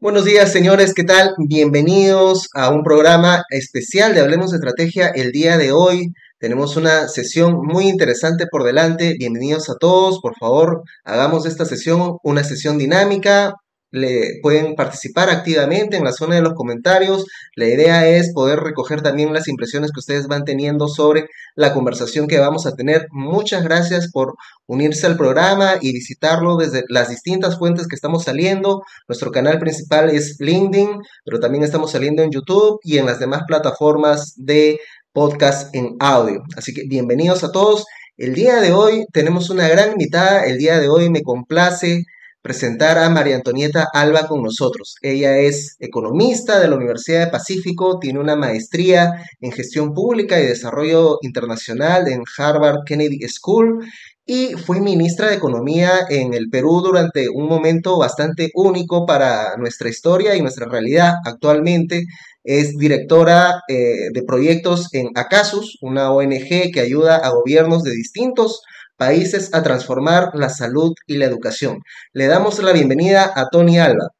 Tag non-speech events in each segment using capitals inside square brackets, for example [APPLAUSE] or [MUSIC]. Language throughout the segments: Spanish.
Buenos días, señores, ¿qué tal? Bienvenidos a un programa especial de Hablemos de Estrategia el día de hoy. Tenemos una sesión muy interesante por delante. Bienvenidos a todos. Por favor, hagamos esta sesión una sesión dinámica le pueden participar activamente en la zona de los comentarios. La idea es poder recoger también las impresiones que ustedes van teniendo sobre la conversación que vamos a tener. Muchas gracias por unirse al programa y visitarlo desde las distintas fuentes que estamos saliendo. Nuestro canal principal es LinkedIn, pero también estamos saliendo en YouTube y en las demás plataformas de podcast en audio. Así que bienvenidos a todos. El día de hoy tenemos una gran invitada. El día de hoy me complace presentar a María Antonieta Alba con nosotros. Ella es economista de la Universidad de Pacífico, tiene una maestría en gestión pública y desarrollo internacional en Harvard Kennedy School y fue ministra de Economía en el Perú durante un momento bastante único para nuestra historia y nuestra realidad. Actualmente es directora eh, de proyectos en ACASUS, una ONG que ayuda a gobiernos de distintos países a transformar la salud y la educación. Le damos la bienvenida a Tony Alba.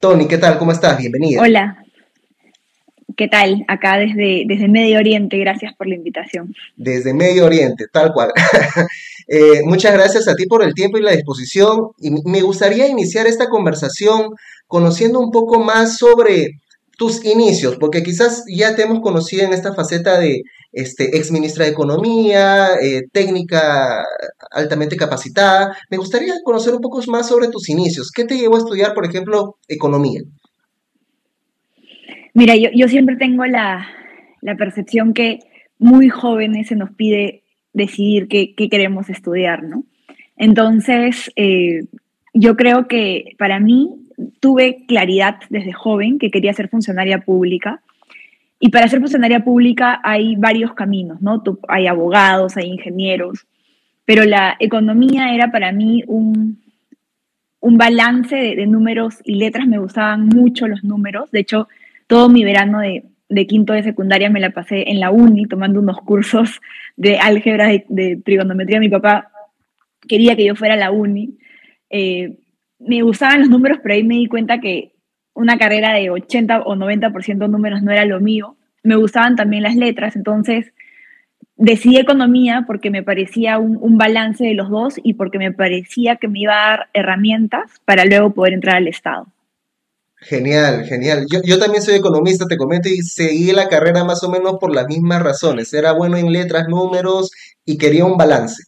Tony, ¿qué tal? ¿Cómo estás? Bienvenida. Hola. ¿Qué tal? Acá desde, desde Medio Oriente, gracias por la invitación. Desde Medio Oriente, tal cual. [LAUGHS] Eh, muchas gracias a ti por el tiempo y la disposición. Y me gustaría iniciar esta conversación conociendo un poco más sobre tus inicios, porque quizás ya te hemos conocido en esta faceta de este, ex ministra de Economía, eh, técnica altamente capacitada. Me gustaría conocer un poco más sobre tus inicios. ¿Qué te llevó a estudiar, por ejemplo, economía? Mira, yo, siempre tengo la, percepción que muy jóvenes se nos pide decidir qué, queremos estudiar, ¿no? Entonces, eh, yo creo que para mí tuve claridad desde joven que quería ser funcionaria pública y para ser funcionaria pública hay varios caminos, ¿no? Hay abogados, hay ingenieros, pero la economía era para mí un, un balance de, números y letras. Me gustaban mucho los números. De hecho, todo mi verano de, quinto de secundaria me la pasé en la uni tomando unos cursos de álgebra, de, trigonometría. Mi papá quería que yo fuera a la uni. Eh, me gustaban los números, pero ahí me di cuenta que una carrera de 80 o 90% números no era lo mío. Me gustaban también las letras, entonces decidí economía porque me parecía un, balance de los dos y porque me parecía que me iba a dar herramientas para luego poder entrar al Estado. Genial, genial. Yo, yo, también soy economista, te comento, y seguí la carrera más o menos por las mismas razones. Era bueno en letras, números y quería un balance.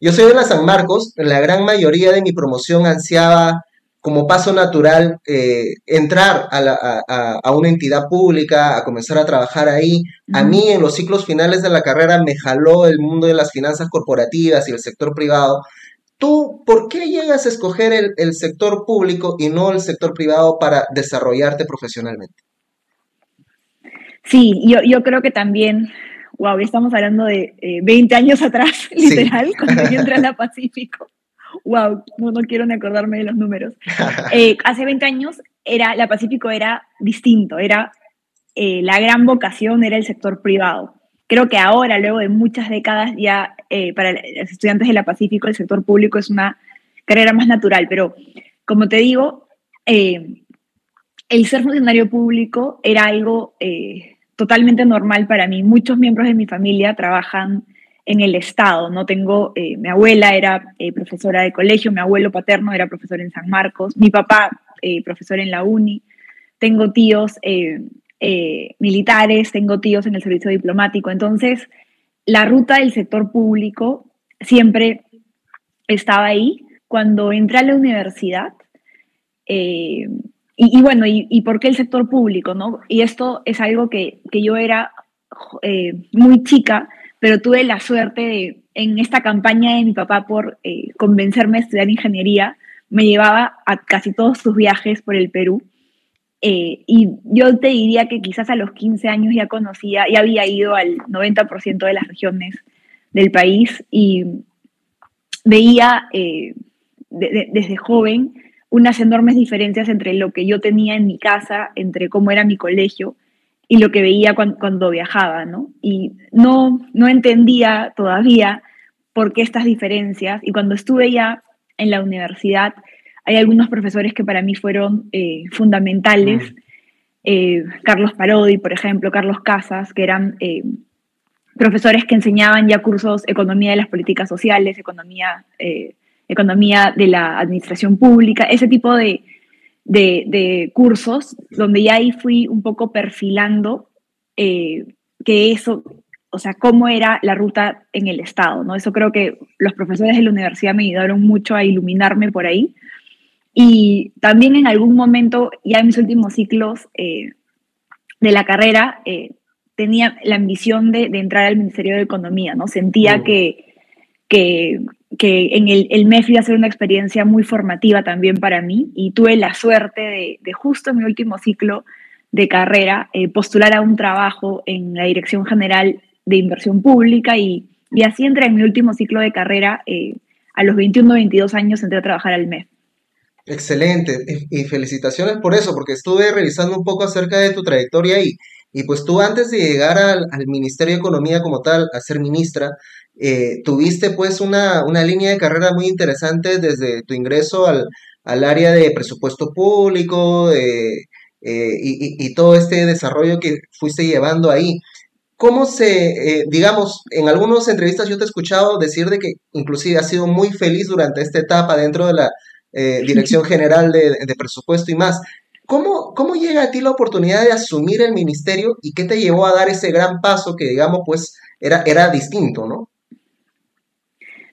Yo soy de la San Marcos, la gran mayoría de mi promoción ansiaba como paso natural eh, entrar a, una entidad pública, a comenzar a trabajar ahí. A mí en los ciclos finales de la carrera me jaló el mundo de las finanzas corporativas y el sector privado. ¿Tú por qué llegas a escoger el, sector público y no el sector privado para desarrollarte profesionalmente? Sí, yo, yo creo que también, wow, estamos hablando de 20 eh, años atrás, [LAUGHS] literal, cuando yo entré a la [LAUGHS] Pacífico wow, no, quiero ni acordarme de los números. [LAUGHS] Eh, hace 20 años era, la Pacífico era distinto, era eh, la gran vocación era el sector privado. Creo que ahora, luego de muchas décadas, ya eh, para los estudiantes de la Pacífico el sector público es una carrera más natural, pero como te digo, el ser funcionario público era algo totalmente normal para mí. Muchos miembros de mi familia trabajan en el Estado. No tengo, eh, mi abuela era eh, profesora de colegio, mi abuelo paterno era profesor en San Marcos, mi papá eh, profesor en la uni, tengo tíos militares, tengo tíos en el servicio diplomático. Entonces, la ruta del sector público siempre estaba ahí. Cuando entré a la universidad, y, bueno, y, por qué el sector público? ¿no? Y esto es algo que, que yo era muy chica, pero tuve la suerte de, en esta campaña de mi papá por eh, convencerme a estudiar ingeniería, me llevaba a casi todos sus viajes por el Perú. Eh, y yo te diría que quizás a los 15 años ya conocía, ya había ido al 90% de las regiones del país y veía eh, desde joven unas enormes diferencias entre lo que yo tenía en mi casa, entre cómo era mi colegio y lo que veía cuando, viajaba, ¿no? Y no, no entendía todavía por qué estas diferencias. Y cuando estuve ya en la universidad, hay algunos profesores que para mí fueron eh, fundamentales. Mm. Eh, Carlos Parodi, por ejemplo, Carlos Casas, que eran eh, profesores que enseñaban ya cursos economía de las políticas sociales, economía, economía de la administración pública, ese tipo de, de, cursos donde ya ahí fui un poco perfilando que eso, o sea, cómo era la ruta en el Estado, ¿no? Eso creo que los profesores de la universidad me ayudaron mucho a iluminarme por ahí. Y también en algún momento, ya en mis últimos ciclos eh, de la carrera, eh, tenía la ambición de, entrar al Ministerio de Economía, ¿no? Sentía que, que, que, en el, MEF iba a ser una experiencia muy formativa también para mí y tuve la suerte de, de justo en mi último ciclo de carrera eh, postular a un trabajo en la Dirección General de Inversión Pública y, así entré en mi último ciclo de carrera. a los 21 22 años entré a trabajar al MEF. Excelente, y, felicitaciones por eso, porque estuve revisando un poco acerca de tu trayectoria y, y pues tú antes de llegar al, Ministerio de Economía como tal, a ser ministra, eh, tuviste pues una, una, línea de carrera muy interesante desde tu ingreso al, al área de presupuesto público eh, y, y, todo este desarrollo que fuiste llevando ahí. ¿Cómo se, eh, digamos, en algunas entrevistas yo te he escuchado decir de que inclusive has sido muy feliz durante esta etapa dentro de la [LAUGHS] Dirección General de, Presupuesto y más. ¿Cómo, ¿Cómo llega a ti la oportunidad de asumir el ministerio y qué te llevó a dar ese gran paso que, digamos, pues era, era distinto, ¿no?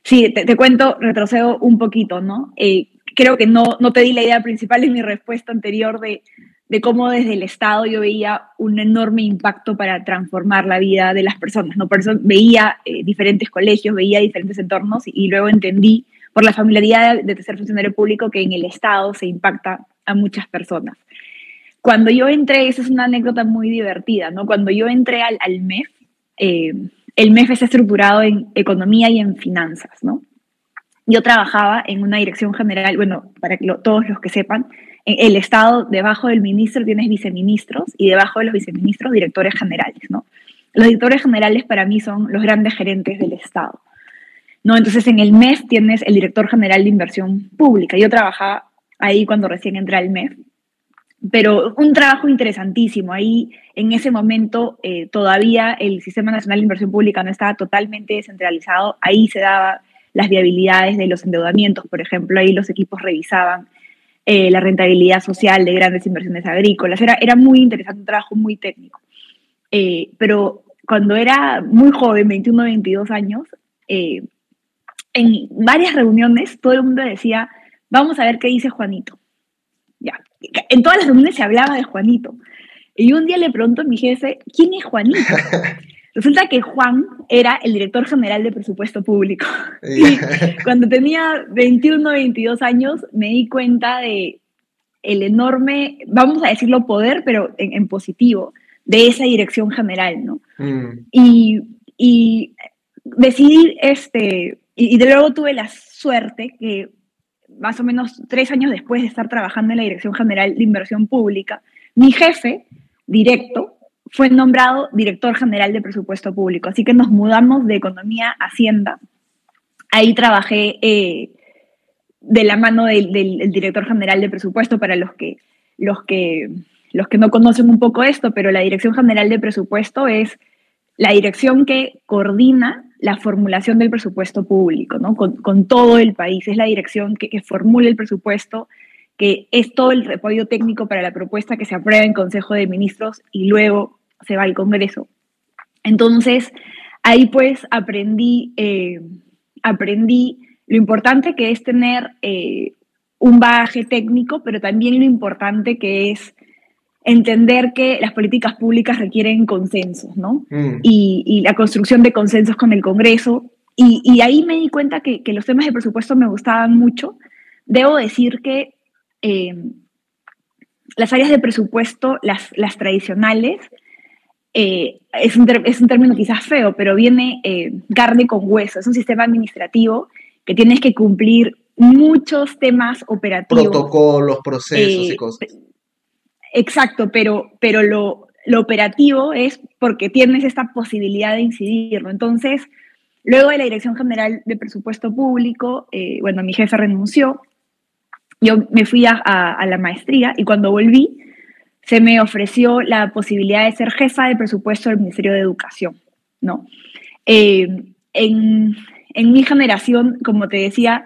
Sí, te, cuento, retrocedo un poquito, ¿no? Eh, creo que no, no te di la idea principal en mi respuesta anterior de, de cómo desde el Estado yo veía un enorme impacto para transformar la vida de las personas, ¿no? Por eso veía eh, diferentes colegios, veía diferentes entornos y luego entendí por la familiaridad de, ser funcionario público que en el Estado se impacta a muchas personas. Cuando yo entré, esa es una anécdota muy divertida, ¿no? Cuando yo entré al, al MEF, eh, el MEF está estructurado en economía y en finanzas, ¿no? Yo trabajaba en una dirección general, bueno, para que todos los que sepan, el Estado, debajo del ministro tienes viceministros y debajo de los viceministros directores generales, ¿no? Los directores generales para mí son los grandes gerentes del Estado. ¿no? Entonces en el MEF tienes el director general de inversión pública. Yo trabajaba ahí cuando recién entré al MEF, pero un trabajo interesantísimo. Ahí en ese momento eh, todavía el Sistema Nacional de Inversión Pública no estaba totalmente descentralizado. Ahí se daba las viabilidades de los endeudamientos, por ejemplo, ahí los equipos revisaban eh, la rentabilidad social de grandes inversiones agrícolas. Era, era muy interesante, un trabajo muy técnico. Eh, pero cuando era muy joven, 21, 22 años, en varias reuniones todo el mundo decía, vamos a ver qué dice Juanito. En todas las reuniones se hablaba de Juanito. Y un día le pregunto a mi jefe, ¿quién es Juanito? [LAUGHS] Resulta que Juan era el director general de presupuesto público. [LAUGHS] Y cuando tenía 21, 22 años, me di cuenta de el enorme, vamos a decirlo poder, pero en, positivo, de esa dirección general, ¿no? Mm. Y, y decidí este, y, de luego tuve la suerte que más o menos tres años después de estar trabajando en la Dirección General de Inversión Pública, mi jefe directo fue nombrado director general de presupuesto público. Así que nos mudamos de economía a hacienda. Ahí trabajé eh, de la mano del, del, director general de presupuesto para los que, los, que, los que no conocen un poco esto, pero la dirección general de presupuesto es la dirección que coordina la formulación del presupuesto público, ¿no? Con, todo el país. Es la dirección que, que, formula el presupuesto, que es todo el apoyo técnico para la propuesta que se aprueba en Consejo de Ministros y luego se va al Congreso. Entonces, ahí pues aprendí, eh, aprendí lo importante que es tener eh, un bagaje técnico, pero también lo importante que es entender que las políticas públicas requieren consensos, ¿no? Mm. Y, la construcción de consensos con el Congreso. Y, ahí me di cuenta que, los temas de presupuesto me gustaban mucho. Debo decir que eh, las áreas de presupuesto, las, las tradicionales, eh, es, un es, un término quizás feo, pero viene eh, carne con hueso. Es un sistema administrativo que tienes que cumplir muchos temas operativos. Protocolos, procesos y cosas Exacto, pero, pero lo, operativo es porque tienes esta posibilidad de incidirlo. Entonces, luego de la Dirección General de Presupuesto Público, eh, bueno, mi jefe renunció yo me fui a, la maestría y cuando volví se me ofreció la posibilidad de ser jefa de presupuesto del Ministerio de Educación, ¿no? Eh, en, en, mi generación, como te decía,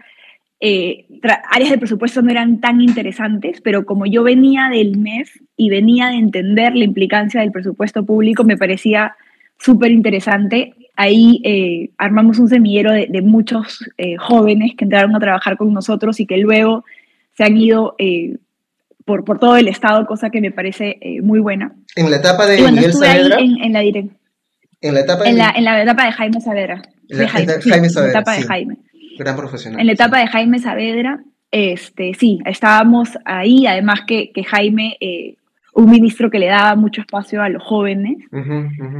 eh, áreas de presupuesto no eran tan interesantes, pero como yo venía del MEF y venía de entender la implicancia del presupuesto público, me parecía súper interesante. Ahí eh, armamos un semillero de, de muchos jóvenes que entraron a trabajar con nosotros y que luego se han ido eh, por, por todo el estado, cosa que me parece eh, muy buena. En la etapa de Miguel Saavedra. En, en, la en la etapa de... En la, en la etapa de Jaime Saavedra. de Jaime, Jaime Saavedra. En la etapa de Jaime. Gran profesional. En la etapa de Jaime Saavedra, este, sí, estábamos ahí, además que, que Jaime eh, un ministro que le daba mucho espacio a los jóvenes.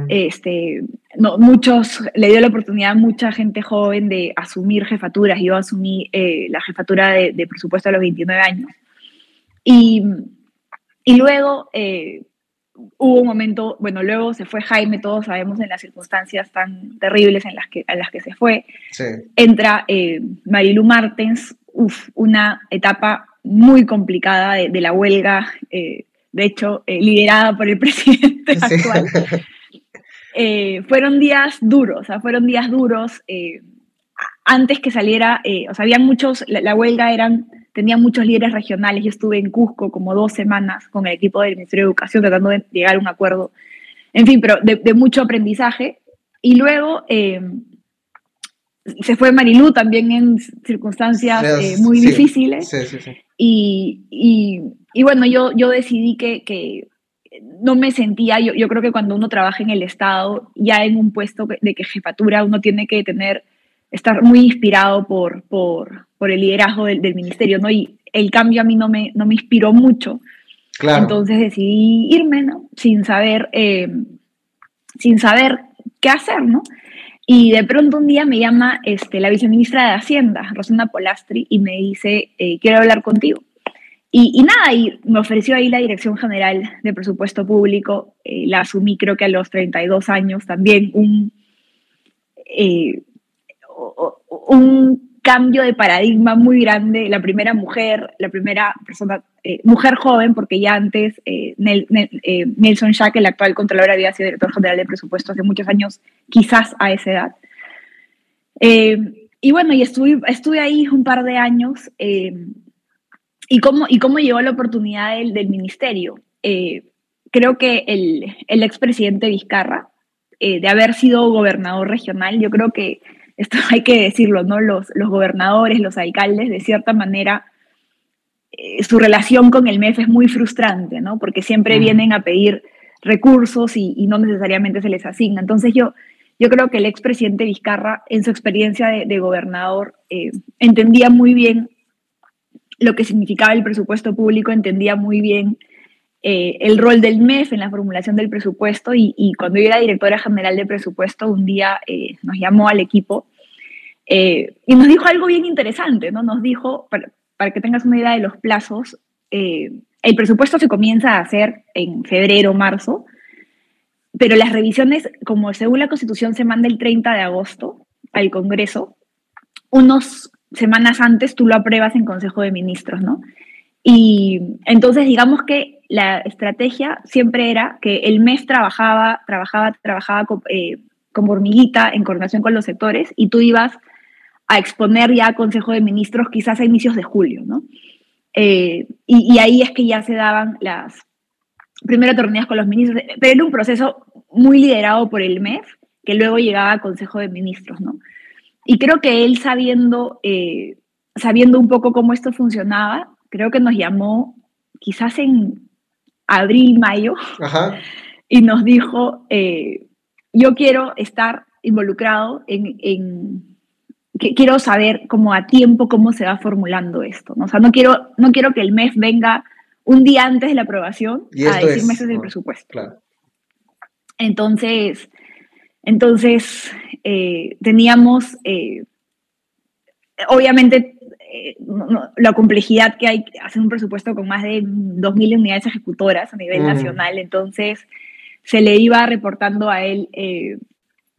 Este, no, muchos, le dio la oportunidad a mucha gente joven de asumir jefaturas. Yo asumí eh, la jefatura de, presupuesto a los 29 años. Y, y luego eh, hubo un momento, bueno, luego se fue Jaime, todos sabemos en las circunstancias tan terribles en las que, las que se fue. Entra eh, Marilu Martens, uf, una etapa muy complicada de, de la huelga. Eh, de hecho, eh, liderada por el [LAUGHS] presidente actual. Eh, fueron días duros, o sea, fueron días duros. Antes que saliera, o sea, habían muchos, la, huelga eran, tenía muchos líderes regionales. Yo estuve en Cusco como dos semanas con el equipo del Ministerio de Educación tratando de llegar a un acuerdo. En fin, pero de, mucho aprendizaje. Y luego se fue Marilú también en circunstancias muy difíciles. Sí, sí, sí. Y, y bueno, yo, yo decidí que, que no me sentía, yo, yo, creo que cuando uno trabaja en el Estado, ya en un puesto de que jefatura, uno tiene que tener, estar muy inspirado por, por, por el liderazgo del, del, ministerio, ¿no? Y el cambio a mí no me, no me inspiró mucho. Claro. Entonces decidí irme, ¿no? Sin saber, eh, sin saber qué hacer, ¿no? Y de pronto un día me llama este, la viceministra de Hacienda, Rosana Polastri, y me dice, eh, quiero hablar contigo. Y, nada, y me ofreció ahí la Dirección General de Presupuesto Público, eh, la asumí creo que a los 32 años, también un, un cambio de paradigma muy grande, la primera mujer, la primera persona, eh, mujer joven, porque ya antes Nelson Schack, el actual Contralor, había sido director general de presupuesto hace muchos años, quizás a esa edad. y bueno, y estuve, estuve ahí un par de años ¿Y cómo, y cómo llegó la oportunidad del, del ministerio? Eh, creo que el, el expresidente Vizcarra, eh, de haber sido gobernador regional, yo creo que esto [LAUGHS] hay que decirlo, ¿no? Los, los gobernadores, los alcaldes, de cierta manera, eh, su relación con el MEF es muy frustrante, ¿no? Porque siempre vienen a pedir recursos y, y, no necesariamente se les asigna. Entonces yo, yo creo que el expresidente Vizcarra, en su experiencia de, de gobernador, entendía muy bien lo que significaba el presupuesto público, entendía muy bien eh, el rol del MEF en la formulación del presupuesto y, cuando yo era directora general de presupuesto, un día eh, nos llamó al equipo eh, y nos dijo algo bien interesante, ¿no? Nos dijo, para, que tengas una idea de los plazos, el presupuesto se comienza a hacer en febrero, marzo, pero las revisiones, como según la Constitución se manda el 30 de agosto al Congreso, unos semanas antes tú lo apruebas en Consejo de Ministros, ¿no? Y entonces digamos que la estrategia siempre era que el mes trabajaba, trabajaba, trabajaba eh, como hormiguita en coordinación con los sectores y tú ibas a exponer ya a Consejo de Ministros quizás a inicios de julio, ¿no? Eh, y, ahí es que ya se daban las primeras reuniones con los ministros, pero era un proceso muy liderado por el MEF, que luego llegaba a Consejo de Ministros, ¿no? Y creo que él sabiendo, eh, sabiendo un poco cómo esto funcionaba, creo que nos llamó quizás en abril, mayo, y nos dijo, eh, yo quiero estar involucrado en, en que quiero saber como a tiempo cómo se va formulando esto. ¿no? O sea, no quiero, no quiero que el mes venga un día antes de la aprobación a decir meses del presupuesto. Claro. Entonces, entonces, eh, teníamos, eh, obviamente, eh, la complejidad que hay hacer un presupuesto con más de 2.000 unidades ejecutoras a nivel nacional, entonces se le iba reportando a él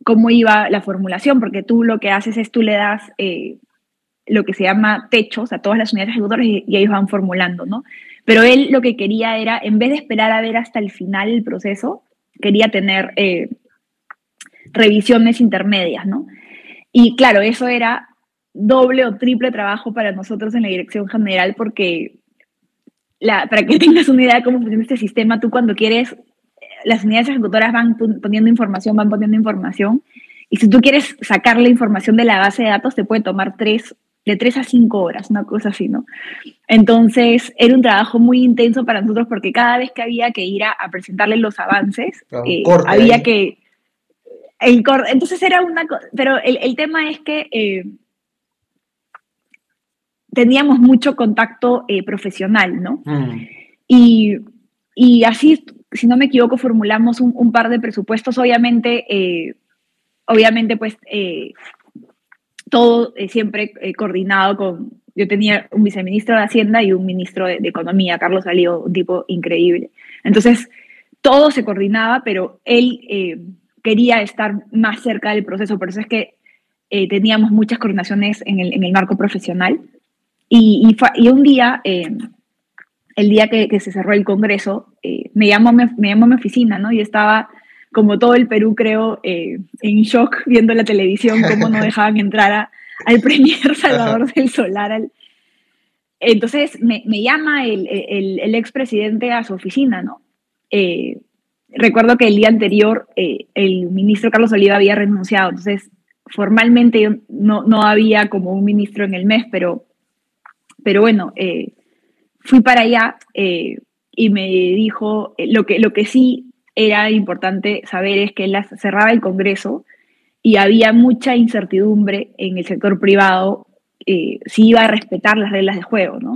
cómo iba la formulación, porque tú lo que haces es tú le das lo que se llama techos a todas las unidades ejecutoras y, ellos van formulando, ¿no? Pero él lo que quería era, en vez de esperar a ver hasta el final el proceso, quería tener eh, revisiones intermedias, ¿no? Y claro, eso era doble o triple trabajo para nosotros en la dirección general porque para que [LAUGHS] tengas una idea de cómo funciona este sistema, tú cuando quieres, las unidades ejecutoras van poniendo información, van poniendo información, y si tú quieres sacar la información de la base de datos, te puede tomar tres, de tres a cinco horas, una cosa así, ¿no? Entonces, era un trabajo muy intenso para nosotros porque cada vez que había que ir a, presentarle los avances, eh, había que... El entonces era una... Pero el, el tema es que... Eh, teníamos mucho contacto eh, profesional, ¿no? Mm. Y, y, así, si no me equivoco, formulamos un, un par de presupuestos, obviamente, eh, obviamente, pues, eh, todo siempre coordinado con, yo tenía un viceministro de Hacienda y un ministro de, Economía, Carlos Salío, un tipo increíble. Entonces, todo se coordinaba, pero él quería estar más cerca del proceso, por eso es que teníamos muchas coordinaciones en el, en el marco profesional. Y, y, un día, eh, el día que, que, se cerró el Congreso, eh, me, llamó, me, llamó a mi oficina, ¿no? Y estaba, como todo el Perú, creo, eh, en shock viendo la televisión, cómo no [LAUGHS] dejaban entrar al Premier Salvador del Solar. Entonces me, me llama el, el, el expresidente a su oficina, ¿no? recuerdo que el día anterior el ministro Carlos Oliva había renunciado, entonces formalmente no, no había como un ministro en el mes, pero pero bueno, eh, fui para allá eh, y me dijo, eh, lo que, lo que sí era importante saber es que él cerraba el Congreso y había mucha incertidumbre en el sector privado si iba a respetar las reglas de juego, ¿no?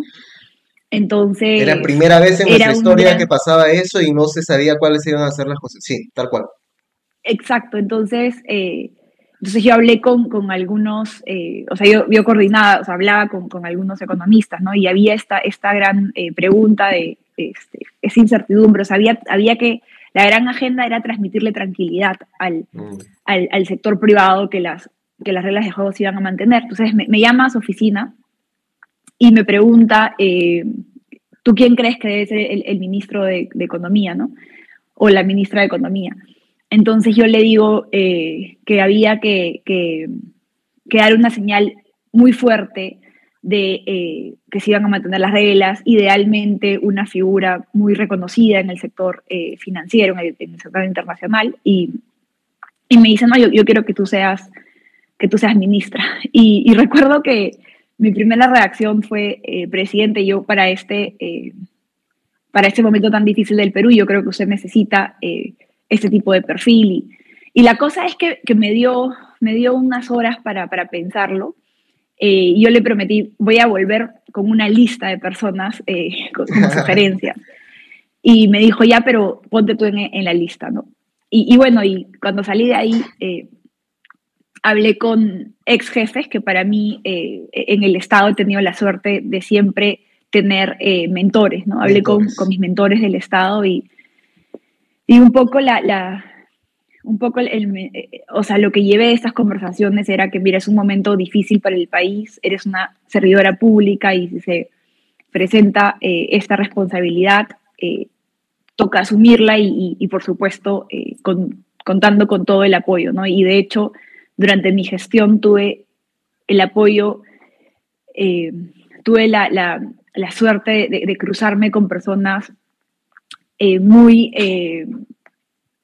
Entonces... Era la primera vez en nuestra historia que pasaba eso y no se sabía cuáles iban a ser las cosas. Sí, tal cual. Exacto, entonces entonces yo hablé con, con algunos, eh, o sea, yo, yo coordinaba, o sea, hablaba con, con, algunos economistas, ¿no? Y había esta, esta gran eh, pregunta de este, esa incertidumbre, o sea, había, había que, la gran agenda era transmitirle tranquilidad al, mm. al, al, sector privado que las, que las reglas de juego se iban a mantener. Entonces me, me llama a su oficina y me pregunta, eh, ¿tú quién crees que debe ser el, el ministro de, de Economía, ¿no? O la ministra de Economía. Entonces yo le digo eh, que había que, dar una señal muy fuerte de eh, que se iban a mantener las reglas, idealmente una figura muy reconocida en el sector eh, financiero, en el, sector internacional, y, me dicen, no, yo, yo, quiero que tú seas, que tú seas ministra. [LAUGHS] Y, y recuerdo que mi primera reacción fue, presidente, yo para este, para este momento tan difícil del Perú, yo creo que usted necesita este tipo de perfil. Y, y la cosa es que, que, me, dio, me dio unas horas para, para pensarlo. Eh, yo le prometí, voy a volver con una lista de personas eh, [LAUGHS] [LAUGHS] con, sugerencias. Y me dijo, ya, pero ponte tú en, en la lista, ¿no? Y, y, bueno, y cuando salí de ahí, eh, hablé con ex jefes que para mí en el Estado he tenido la suerte de siempre tener mentores, ¿no? Hablé con, con, mis mentores del Estado y, y un poco la, la un poco el, o sea, lo que llevé de estas conversaciones era que, mira, es un momento difícil para el país, eres una servidora pública y si se presenta eh, esta responsabilidad, eh, toca asumirla y, y, por supuesto, eh, con, contando con todo el apoyo, ¿no? Y de hecho, durante mi gestión tuve el apoyo, tuve la, la, suerte de, cruzarme con personas eh, muy, eh,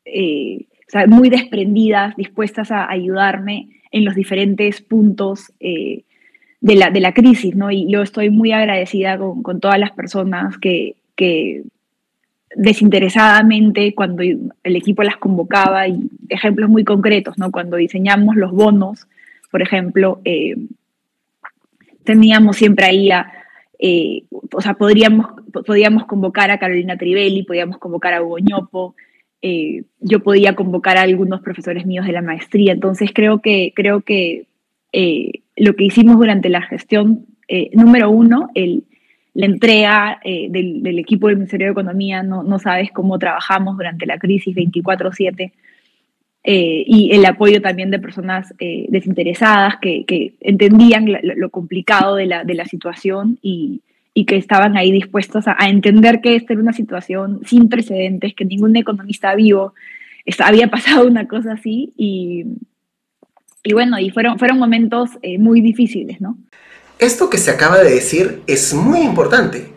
eh, muy desprendidas, dispuestas a ayudarme en los diferentes puntos de la, de, la, crisis, ¿no? Y yo estoy muy agradecida con, con todas las personas que, que, desinteresadamente, cuando el equipo las convocaba, y ejemplos muy concretos, ¿no? Cuando diseñamos los bonos, por ejemplo, teníamos siempre ahí a eh, o sea, podríamos, podríamos convocar a Carolina Trivelli, podíamos convocar a Hugo Ñopo, eh, yo podía convocar a algunos profesores míos de la maestría, entonces creo que, creo que eh, lo que hicimos durante la gestión, número uno, el, la entrega del, del, equipo del Ministerio de Economía, no, no sabes cómo trabajamos durante la crisis 24/7, eh, y el apoyo también de personas eh, desinteresadas que, entendían lo, complicado de la, de la situación y, y, que estaban ahí dispuestos a, entender que esta era una situación sin precedentes, que ningún economista vivo había pasado una cosa así y, y bueno, y fueron, fueron momentos eh, muy difíciles, ¿no? Esto que se acaba de decir es muy importante,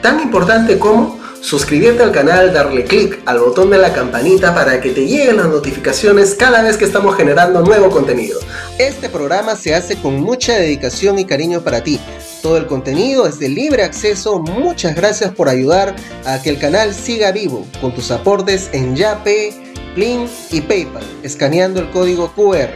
tan importante como suscribirte al canal, darle clic al botón de la campanita para que te lleguen las notificaciones cada vez que estamos generando nuevo contenido. Este programa se hace con mucha dedicación y cariño para ti. Todo el contenido es de libre acceso. Muchas gracias por ayudar a que el canal siga vivo con tus aportes en Yape, Plin y PayPal, escaneando el código QR.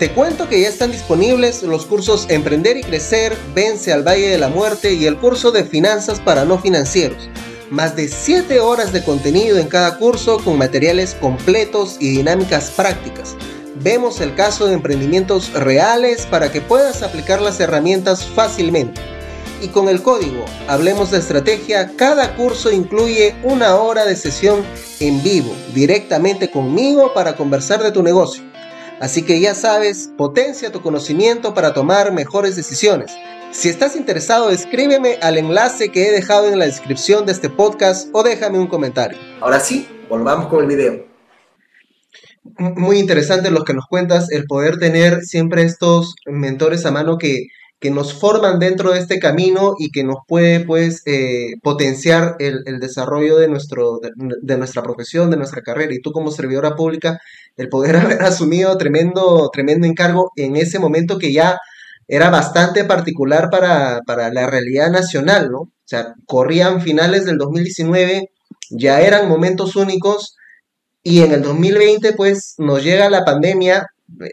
Te cuento que ya están disponibles los cursos Emprender y Crecer, Vence al Valle de la Muerte y el curso de Finanzas para no financieros más de 7 horas de contenido en cada curso con materiales completos y dinámicas prácticas. Vemos el caso de emprendimientos reales para que puedas aplicar las herramientas fácilmente. Y con el código Hablemos de Estrategia, cada curso incluye una hora de sesión en vivo, directamente conmigo para conversar de tu negocio. Así que ya sabes, potencia tu conocimiento para tomar mejores decisiones. Si estás interesado, escríbeme al enlace que he dejado en la descripción de este podcast o déjame un comentario. Ahora sí, volvamos con el video. Muy interesante lo que nos cuentas, el poder tener siempre estos mentores a mano que, que nos forman dentro de este camino y que nos puede pues eh, potenciar el, desarrollo de, nuestro, de, nuestra profesión, de nuestra carrera. Y tú como servidora pública, el poder [LAUGHS] haber asumido tremendo, tremendo encargo en ese momento que ya era bastante particular para, la realidad nacional, ¿no? O sea, corrían finales del 2019, ya eran momentos únicos y en el 2020 pues nos llega la pandemia,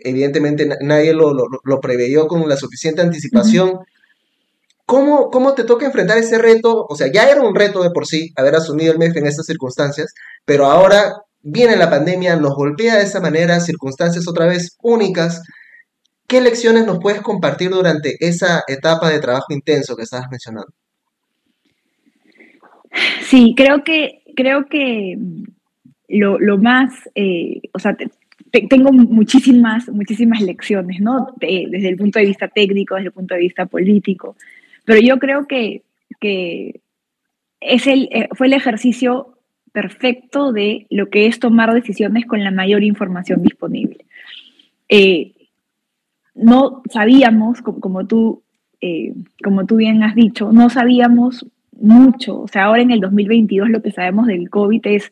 evidentemente nadie lo, lo, preveyó con la suficiente anticipación. ¿Cómo, ¿Cómo, te toca enfrentar ese reto? O sea, ya era un reto de por sí haber asumido el MEF en estas circunstancias, pero ahora viene la pandemia, nos golpea de esa manera, circunstancias otra vez únicas. ¿Qué lecciones nos puedes compartir durante esa etapa de trabajo intenso que estabas mencionando? Sí, creo que, creo que lo, más, eh, o sea, tengo muchísimas, muchísimas lecciones, ¿no? desde el punto de vista técnico, desde el punto de vista político, pero yo creo que, es el, eh, fue el ejercicio perfecto de lo que es tomar decisiones con la mayor información disponible. Eh, no sabíamos, como, tú, eh, como tú bien has dicho, no sabíamos mucho. O sea, ahora en el 2022 lo que sabemos del COVID es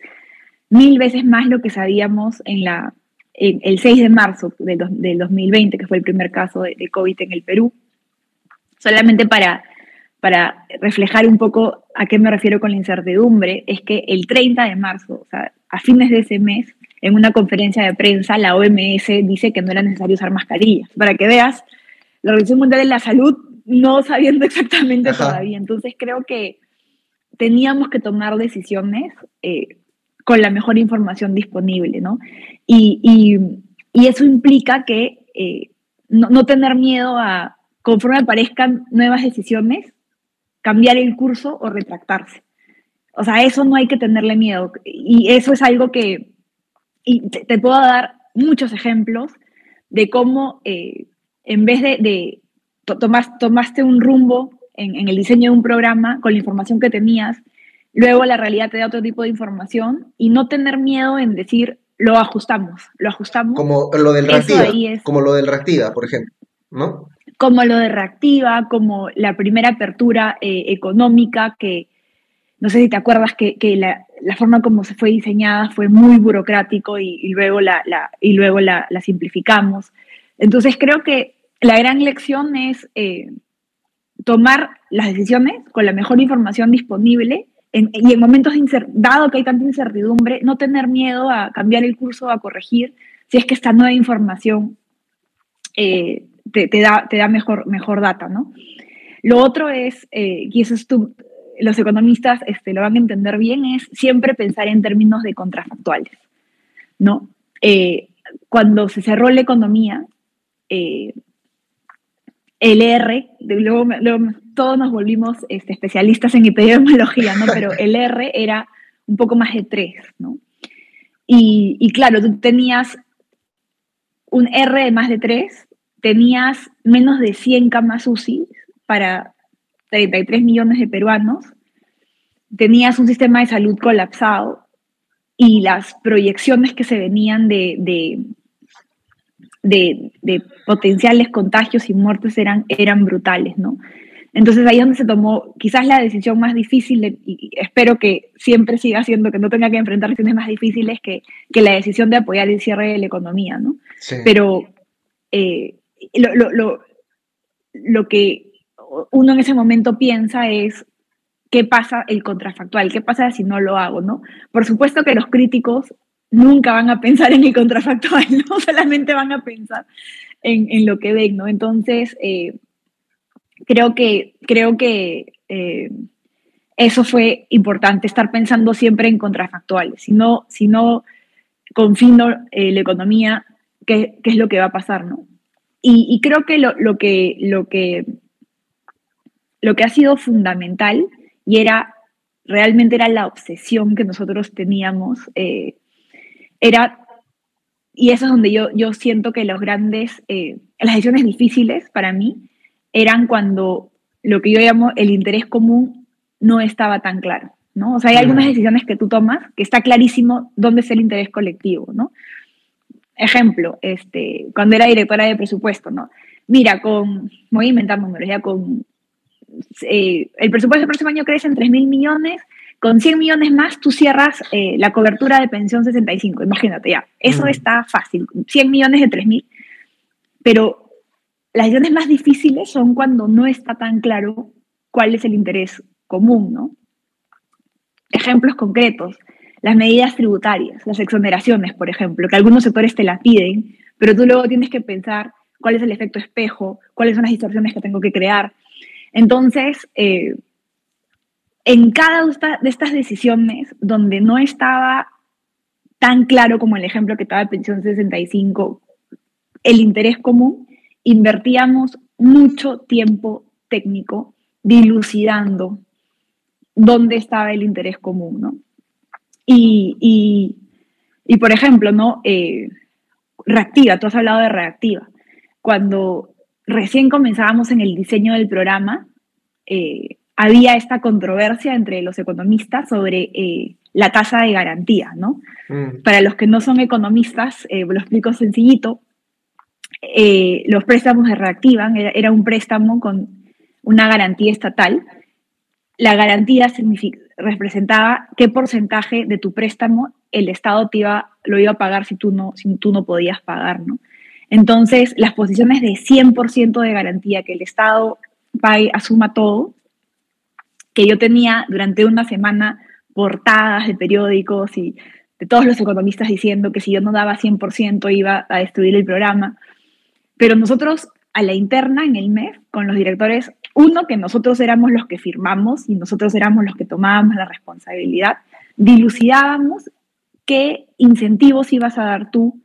mil veces más lo que sabíamos en la, el 6 de marzo del, 2020, que fue el primer caso de, COVID en el Perú. Solamente para, para reflejar un poco a qué me refiero con la incertidumbre, es que el 30 de marzo, o sea, a fines de ese mes, en una conferencia de prensa, la OMS dice que no era necesario usar mascarillas. Para que veas, la Organización Mundial de la Salud no sabiendo [LAUGHS] exactamente todavía. Entonces creo que teníamos que tomar decisiones eh, con la mejor información disponible, ¿no? Y, eso implica que eh, no, no, tener miedo a, conforme aparezcan nuevas decisiones, cambiar el curso o retractarse. O sea, eso no hay que tenerle miedo. Y eso es algo que y te, puedo dar muchos ejemplos de cómo eh, en vez de, tomaste un rumbo en, el diseño de un programa con la información que tenías, luego la realidad te da otro tipo de información y no tener miedo en decir, lo ajustamos, lo ajustamos. Como lo del reactiva, como lo del reactiva, por ejemplo, ¿no? Como lo de reactiva, como la primera apertura eh, económica que, no sé si te acuerdas que, la, forma como se fue diseñada fue muy burocrático y, luego, la, y luego la, simplificamos. Entonces creo que la gran lección es eh, tomar las decisiones con la mejor información disponible y en momentos, dado que hay tanta incertidumbre, no tener miedo a cambiar el curso, a corregir, si es que esta nueva información eh, te, da, te da mejor, mejor data, ¿no? Lo otro es, eh, y eso es tu, los economistas este, lo van a entender bien, es siempre pensar en términos de contrafactuales, ¿no? Eh, cuando se cerró la economía, eh, el R, luego, todos nos volvimos este, especialistas en epidemiología, ¿no? Pero el R era un poco más de 3, ¿no? Y, claro, tú tenías un R de más de 3, tenías menos de 100 camas UCI para 33 millones de peruanos, tenías un sistema de salud colapsado y las proyecciones que se venían de, de, potenciales contagios y muertes eran, eran brutales, ¿no? Entonces ahí es donde se tomó quizás la decisión más difícil, y espero que siempre siga siendo, que no tenga que enfrentar decisiones más difíciles que, que la decisión de apoyar el cierre de la economía, ¿no? Pero eh, lo, lo, lo, lo que uno en ese momento piensa es, ¿qué pasa el contrafactual? ¿Qué pasa si no lo hago, no? Por supuesto que los críticos nunca van a pensar en el contrafactual, [LAUGHS] no solamente van a pensar en, en lo que ven, ¿no? Entonces, eh, creo que, creo que eh, eso fue importante, estar pensando siempre en contrafactuales, si no, si no confino eh, la economía, ¿qué, ¿qué, es lo que va a pasar, no? Y, y creo que lo, lo que, lo que lo que ha sido fundamental y era realmente era la obsesión que nosotros teníamos era, y eso es donde yo, yo siento que los grandes, eh, las decisiones difíciles para mí eran cuando lo que yo llamo el interés común no estaba tan claro, ¿no? O sea, hay algunas decisiones que tú tomas que está clarísimo dónde es el interés colectivo, ¿no? Ejemplo, este, cuando era directora de presupuesto, ¿no? Mira, con, voy a inventar números, ya con, eh, el presupuesto del próximo año crece en 3 mil millones, con 100 millones más tú cierras eh, la cobertura de pensión 65, imagínate ya, eso está fácil, 100 millones de 3 mil, pero las decisiones más difíciles son cuando no está tan claro cuál es el interés común, ¿no? Ejemplos concretos, las medidas tributarias, las exoneraciones, por ejemplo, que algunos sectores te la piden, pero tú luego tienes que pensar cuál es el efecto espejo, cuáles son las distorsiones que tengo que crear. Entonces, eh, en cada de estas decisiones donde no estaba tan claro como el ejemplo que estaba de pensión 65, el interés común, invertíamos mucho tiempo técnico dilucidando dónde estaba el interés común, ¿no? Y, por ejemplo, ¿no? Eh, reactiva, tú has hablado de reactiva. Cuando recién comenzábamos en el diseño del programa, eh, había esta controversia entre los economistas sobre eh, la tasa de garantía, ¿no? Mm. Para los que no son economistas, eh, lo explico sencillito, eh, los préstamos se reactivan, era, un préstamo con una garantía estatal. La garantía representaba qué porcentaje de tu préstamo el Estado te iba, lo iba a pagar si tú no, si tú no podías pagar, ¿no? Entonces, las posiciones de 100% de garantía, que el Estado pague, asuma todo, que yo tenía durante una semana portadas de periódicos y de todos los economistas diciendo que si yo no daba 100% iba a destruir el programa. Pero nosotros a la interna en el mes, con los directores, uno, que nosotros éramos los que firmamos y nosotros éramos los que tomábamos la responsabilidad, dilucidábamos qué incentivos ibas a dar tú,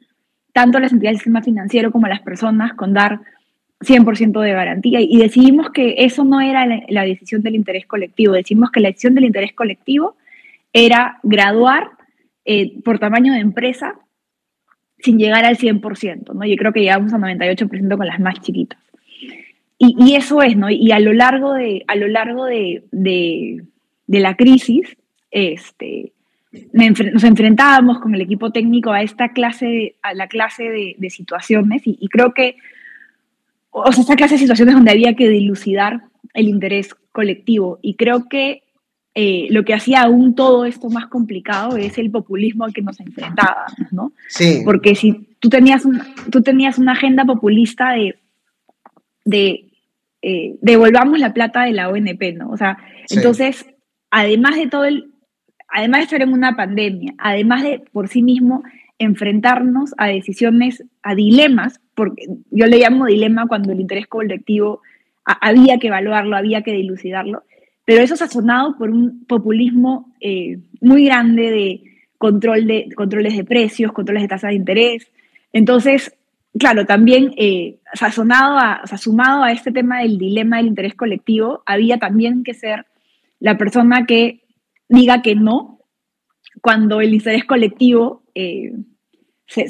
tanto a las entidades del sistema financiero como a las personas, con dar 100% de garantía y decidimos que eso no era la, decisión del interés colectivo, decidimos que la decisión del interés colectivo era graduar eh, por tamaño de empresa sin llegar al 100%, ¿no? Yo creo que llegamos al 98% con las más chiquitas. Y, eso es, ¿no? Y a lo largo de, a lo largo de, de, la crisis, este, nos enfrentábamos con el equipo técnico a esta clase, a la clase de, situaciones y, y creo que o sea, esta clase de situaciones donde había que dilucidar el interés colectivo. Y creo que eh, lo que hacía aún todo esto más complicado es el populismo al que nos enfrentábamos, ¿no? Sí. Porque si tú tenías, tú tenías una agenda populista de, de eh, devolvamos la plata de la ONP, ¿no? O sea, entonces, además de todo el, además de estar en una pandemia, además de por sí mismo enfrentarnos a decisiones, a dilemas, porque yo le llamo dilema cuando el interés colectivo había que evaluarlo, había que dilucidarlo, pero eso sazonado por un populismo eh, muy grande de, control de controles de precios, controles de tasas de interés. Entonces, claro, también eh, sazonado a, sumado a este tema del dilema del interés colectivo, había también que ser la persona que diga que no cuando el interés colectivo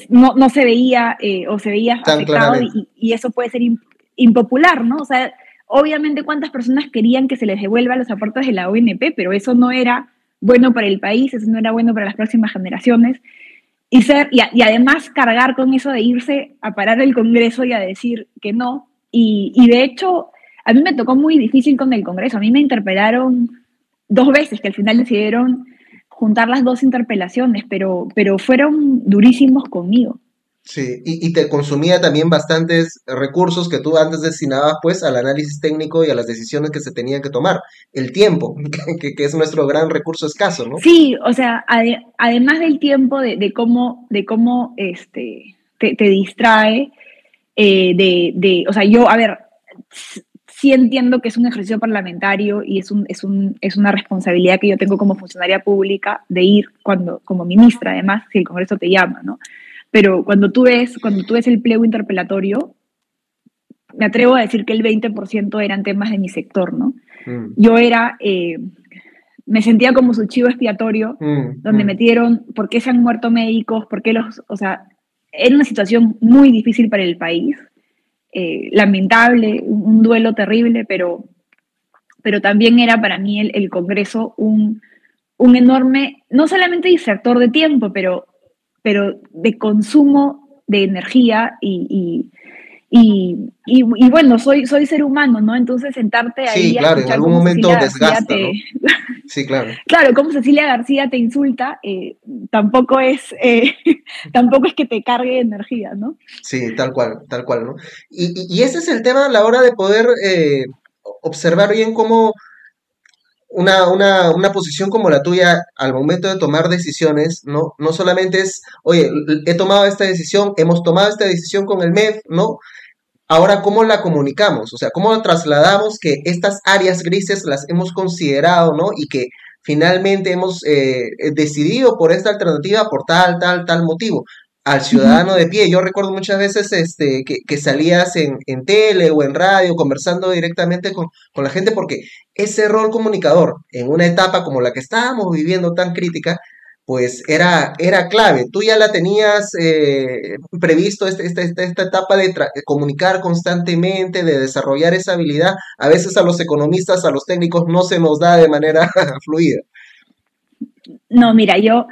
no, se veía o se veía afectado y, eso puede ser impopular, ¿no? O sea, obviamente cuántas personas querían que se les devuelva los aportes de la ONP, pero eso no era bueno para el país, eso no era bueno para las próximas generaciones. Y, ser, y, además cargar con eso de irse a parar el Congreso y a decir que no. Y, y, de hecho, a mí me tocó muy difícil con el Congreso. A mí me interpelaron dos veces, que al final decidieron juntar las dos interpelaciones, pero, pero fueron durísimos conmigo. Sí, y, te consumía también bastantes recursos que tú antes destinabas pues al análisis técnico y a las decisiones que se tenían que tomar. El tiempo, [LAUGHS] que, es nuestro gran recurso escaso, ¿no? Sí, o sea, además del tiempo de, cómo, de cómo este, te, distrae, eh, de, de, o sea, yo, a ver, sí entiendo que es un ejercicio parlamentario y es, un, es, un, es una responsabilidad que yo tengo como funcionaria pública de ir cuando, como ministra, además, si el Congreso te llama, ¿no? Pero cuando tú ves, cuando tú ves el pliego interpelatorio, me atrevo a decir que el 20% eran temas de mi sector, ¿no? Mm. Yo era, eh, me sentía como su chivo expiatorio, mm, donde mm. metieron por qué se han muerto médicos, por qué los, o sea, era una situación muy difícil para el país, eh, lamentable, un, duelo terrible, pero, pero también era para mí el, Congreso un, un enorme, no solamente distractor de tiempo, pero pero de consumo de energía y, y, bueno, soy, soy ser humano, ¿no? Entonces sentarte ahí. Sí, claro, en algún momento desgasta. [LAUGHS] Sí, claro. claro, como Cecilia García te insulta, eh, tampoco, es, eh, [LAUGHS] tampoco es que te cargue energía, ¿no? Sí, tal cual, tal cual, ¿no? Y, y, ese es el tema a la hora de poder eh, observar bien cómo una, una, una, posición como la tuya al momento de tomar decisiones, ¿no? No solamente es, oye, he tomado esta decisión, hemos tomado esta decisión con el MEF, ¿no? Ahora, ¿cómo la comunicamos? O sea, ¿cómo trasladamos que estas áreas grises las hemos considerado, ¿no? Y que finalmente hemos eh, decidido por esta alternativa por tal, tal, tal motivo al ciudadano de pie. Yo recuerdo muchas veces este, que, salías en, tele o en radio conversando directamente con, la gente porque ese rol comunicador en una etapa como la que estábamos viviendo tan crítica, pues era, era clave. Tú ya la tenías eh, previsto, este, este, esta, esta, etapa de, comunicar constantemente, de desarrollar esa habilidad. A veces a los economistas, a los técnicos no se nos da de manera [LAUGHS] fluida. No, mira, yo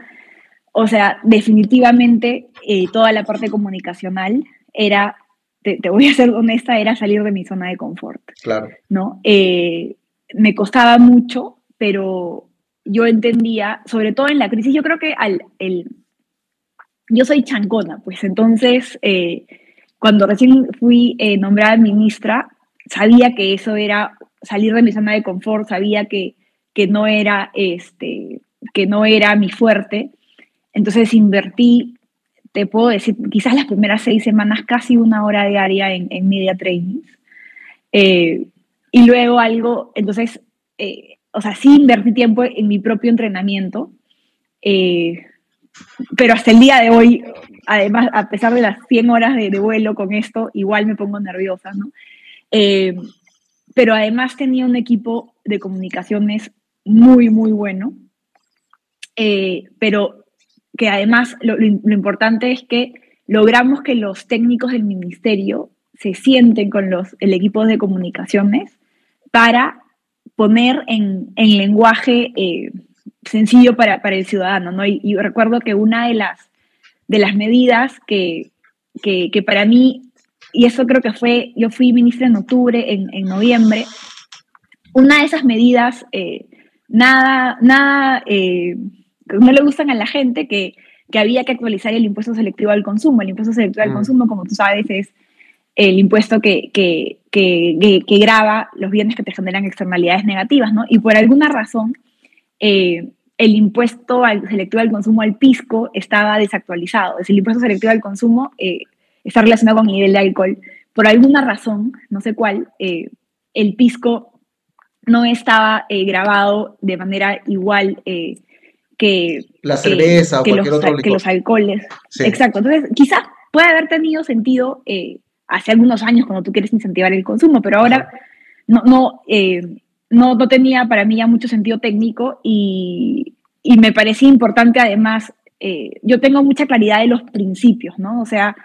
o sea, definitivamente eh, toda la parte comunicacional era, te, voy a ser honesta, era salir de mi zona de confort. Claro. ¿no? Eh, me costaba mucho, pero yo entendía, sobre todo en la crisis, yo creo que al, el, yo soy chancona, pues entonces, eh, cuando recién fui nombrada ministra, sabía que eso era salir de mi zona de confort, sabía que, que no era este que no era mi fuerte entonces invertí, te puedo decir, quizás las primeras seis semanas, casi una hora diaria en, media training. Eh, y luego algo, entonces, eh, o sea, sí invertí tiempo en mi propio entrenamiento, eh, pero hasta el día de hoy, además, a pesar de las 100 horas de, vuelo con esto, igual me pongo nerviosa, ¿no? pero además tenía un equipo de comunicaciones muy, muy bueno, pero que además lo, importante es que logramos que los técnicos del ministerio se sienten con los, el equipo de comunicaciones para poner en, en lenguaje eh, sencillo para, para, el ciudadano. ¿no? Y, recuerdo que una de las, de las medidas que, que, que, para mí, y eso creo que fue, yo fui ministra en octubre, en, en noviembre, una de esas medidas, eh, nada, nada eh, no le gustan a la gente, que, que había que actualizar el impuesto selectivo al consumo. El impuesto selectivo al mm. consumo, como tú sabes, es el impuesto que, que, que, que, graba los bienes que te generan externalidades negativas, ¿no? Y por alguna razón, eh, el impuesto al, selectivo al consumo al pisco estaba desactualizado. Es decir, el impuesto selectivo al consumo eh, está relacionado con el nivel de alcohol. Por alguna razón, no sé cuál, eh, el pisco no estaba grabado de manera igual que la cerveza o cualquier los, otro que los alcoholes. Exacto. Entonces, quizás puede haber tenido sentido eh, hace algunos años cuando tú quieres incentivar el consumo, pero ahora no, no, eh, no, no, tenía para mí ya mucho sentido técnico y, y, me parecía importante además eh, yo tengo mucha claridad de los principios, ¿no? O sea,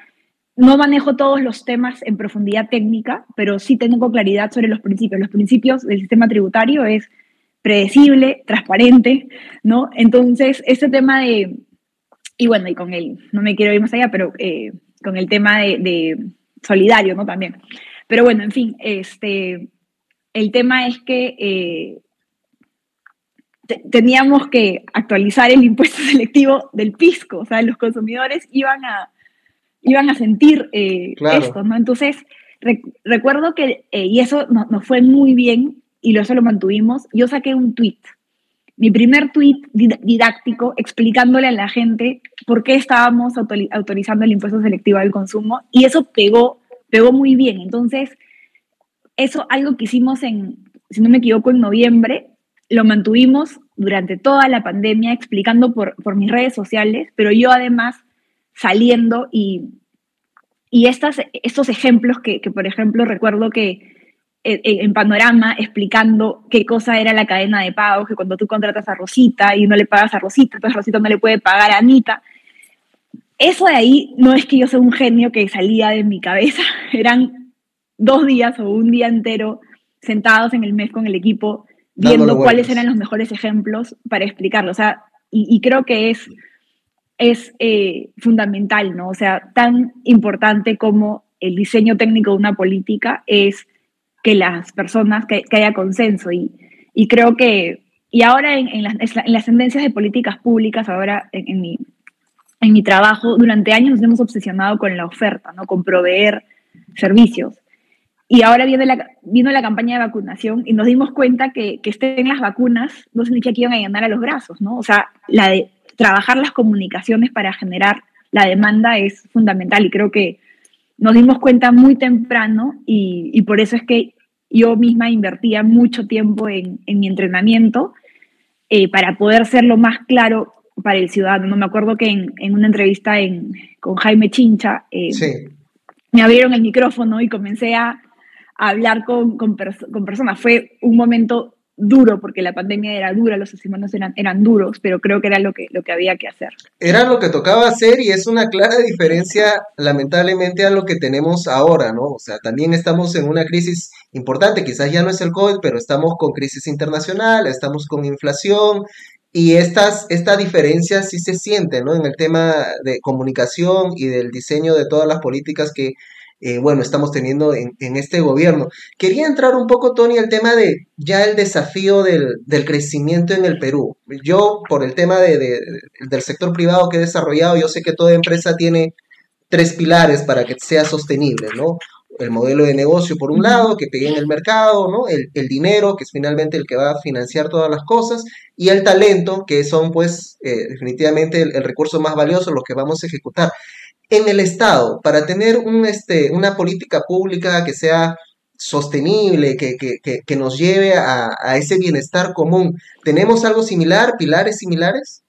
no manejo todos los temas en profundidad técnica, pero sí tengo claridad sobre los principios. Los principios del sistema tributario es predecible, transparente, ¿no? Entonces, ese tema de, y bueno, y con él, no me quiero ir más allá, pero eh, con el tema de, solidario, ¿no? También. Pero bueno, en fin, este, el tema es que eh, teníamos que actualizar el impuesto [LAUGHS] selectivo del pisco, o sea, los consumidores iban a, iban a sentir eh, esto, ¿no? Entonces, recuerdo que, y eso nos fue muy bien, y eso lo mantuvimos, yo saqué un tweet, mi primer tweet didáctico explicándole a la gente por qué estábamos autorizando el impuesto selectivo del consumo y eso pegó, pegó muy bien. Entonces, eso algo que hicimos en, si no me equivoco, en noviembre, lo mantuvimos durante toda la pandemia explicando por, por mis redes sociales, pero yo además saliendo y, y estas, estos ejemplos que, que, por ejemplo, recuerdo que en panorama explicando qué cosa era la cadena de pagos, que cuando tú contratas a Rosita y no le pagas a Rosita, entonces Rosita no le puede pagar a Anita. Eso de ahí no es que yo sea un genio que salía de mi cabeza, [LAUGHS] eran dos días o un día entero sentados en el mes con el equipo viendo cuáles eran los mejores ejemplos para explicarlo. O sea, y, creo que es, es eh, fundamental, ¿no? O sea, tan importante como el diseño técnico de una política es que las personas, que, haya consenso. Y, y, creo que, y ahora en, las, en, las, tendencias de políticas públicas, ahora en, mi, en mi trabajo, durante años nos hemos obsesionado con la oferta, ¿no? con proveer servicios. Y ahora viene la, vino la campaña de vacunación y nos dimos cuenta que, que estén las vacunas no significa que iban a llenar a los brazos, ¿no? O sea, la de trabajar las comunicaciones para generar la demanda es fundamental y creo que nos dimos cuenta muy temprano y, por eso es que yo misma invertía mucho tiempo en, mi entrenamiento eh, para poder ser lo más claro para el ciudadano. No me acuerdo que en, una entrevista con Jaime Chincha eh, me abrieron el micrófono y comencé a, hablar con, con, con, personas. Fue un momento duro, porque la pandemia era dura, los testimonios eran, eran duros, pero creo que era lo que, lo que había que hacer. Era lo que tocaba hacer y es una clara diferencia, lamentablemente, a lo que tenemos ahora, ¿no? O sea, también estamos en una crisis importante, quizás ya no es el COVID, pero estamos con crisis internacional, estamos con inflación. Y estas, esta diferencia sí se siente, ¿no? En el tema de comunicación y del diseño de todas las políticas que, eh, bueno, estamos teniendo en, este gobierno. Quería entrar un poco, Tony, al tema de ya el desafío del, crecimiento en el Perú. Yo, por el tema de, del sector privado que he desarrollado, yo sé que toda empresa tiene tres pilares para que sea sostenible, ¿no? El modelo de negocio, por un lado, que pegue en el mercado, ¿no? El, dinero, que es finalmente el que va a financiar todas las cosas, y el talento, que son, pues, eh, definitivamente el, el recurso más valioso, los que vamos a ejecutar en el Estado para tener este, una política pública que sea sostenible, que, nos lleve a, ese bienestar común. ¿Tenemos algo similar, pilares similares?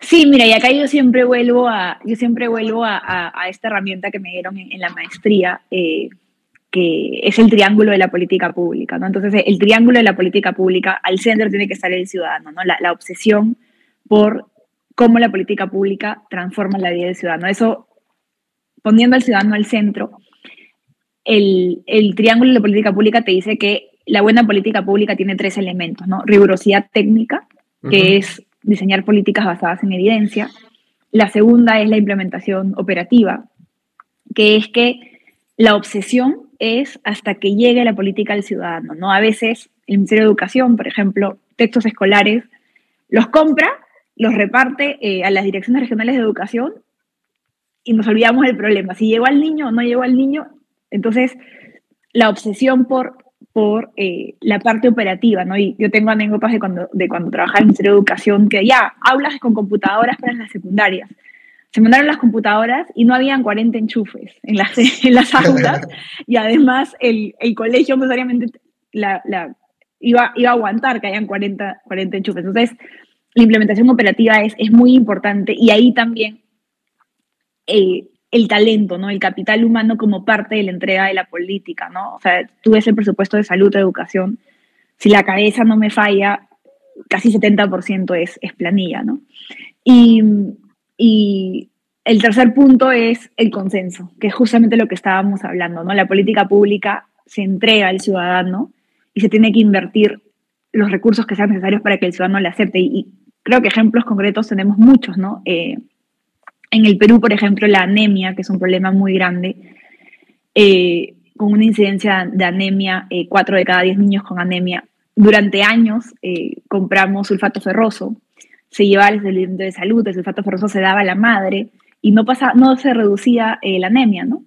Sí, mira, y acá yo siempre vuelvo a, yo siempre vuelvo a, esta herramienta que me dieron en, la maestría, eh, que es el triángulo de la política pública. Entonces, el triángulo de la política pública, al centro tiene que estar el ciudadano, ¿no? La, la obsesión por cómo la política pública transforma la vida del ciudadano. Eso, poniendo al ciudadano al centro, el, triángulo de la política pública te dice que la buena política pública tiene tres elementos, ¿no? Rigurosidad técnica, que es diseñar políticas basadas en evidencia. La segunda es la implementación operativa, que es que la obsesión es hasta que llegue la política al ciudadano, ¿no? A veces el Ministerio de Educación, por ejemplo, textos escolares, los compra los reparte eh, a las direcciones regionales de educación y nos olvidamos del problema. Si llegó al niño o no llegó al niño, entonces la obsesión por, por eh, la parte operativa, ¿no? Y yo tengo anécdotas de cuando, de cuando trabajaba en el Ministerio de Educación que ya, hablas con computadoras para las secundarias. Se mandaron las computadoras y no habían 40 enchufes en las, en las aulas [LAUGHS] y además el, el colegio necesariamente la, la, iba, iba a aguantar que hayan 40, 40 enchufes. Entonces, la implementación operativa es, es muy importante y ahí también eh, el talento, ¿no? El capital humano como parte de la entrega de la política, ¿no? O sea, tú ves el presupuesto de salud, de educación, si la cabeza no me falla, casi 70% es, es planilla, ¿no? Y, y el tercer punto es el consenso, que es justamente lo que estábamos hablando, ¿no? La política pública se entrega al ciudadano y se tiene que invertir los recursos que sean necesarios para que el ciudadano le acepte. Y, creo que ejemplos concretos tenemos muchos, ¿no? Eh, en el Perú, por ejemplo, la anemia, que es un problema muy grande, eh, con una incidencia de anemia, eh, cuatro de cada diez niños con anemia. Durante años compramos sulfato ferroso, se llevaba al servicio de salud, el sulfato ferroso se daba a la madre y no, pasa, no se reducía la anemia, ¿no?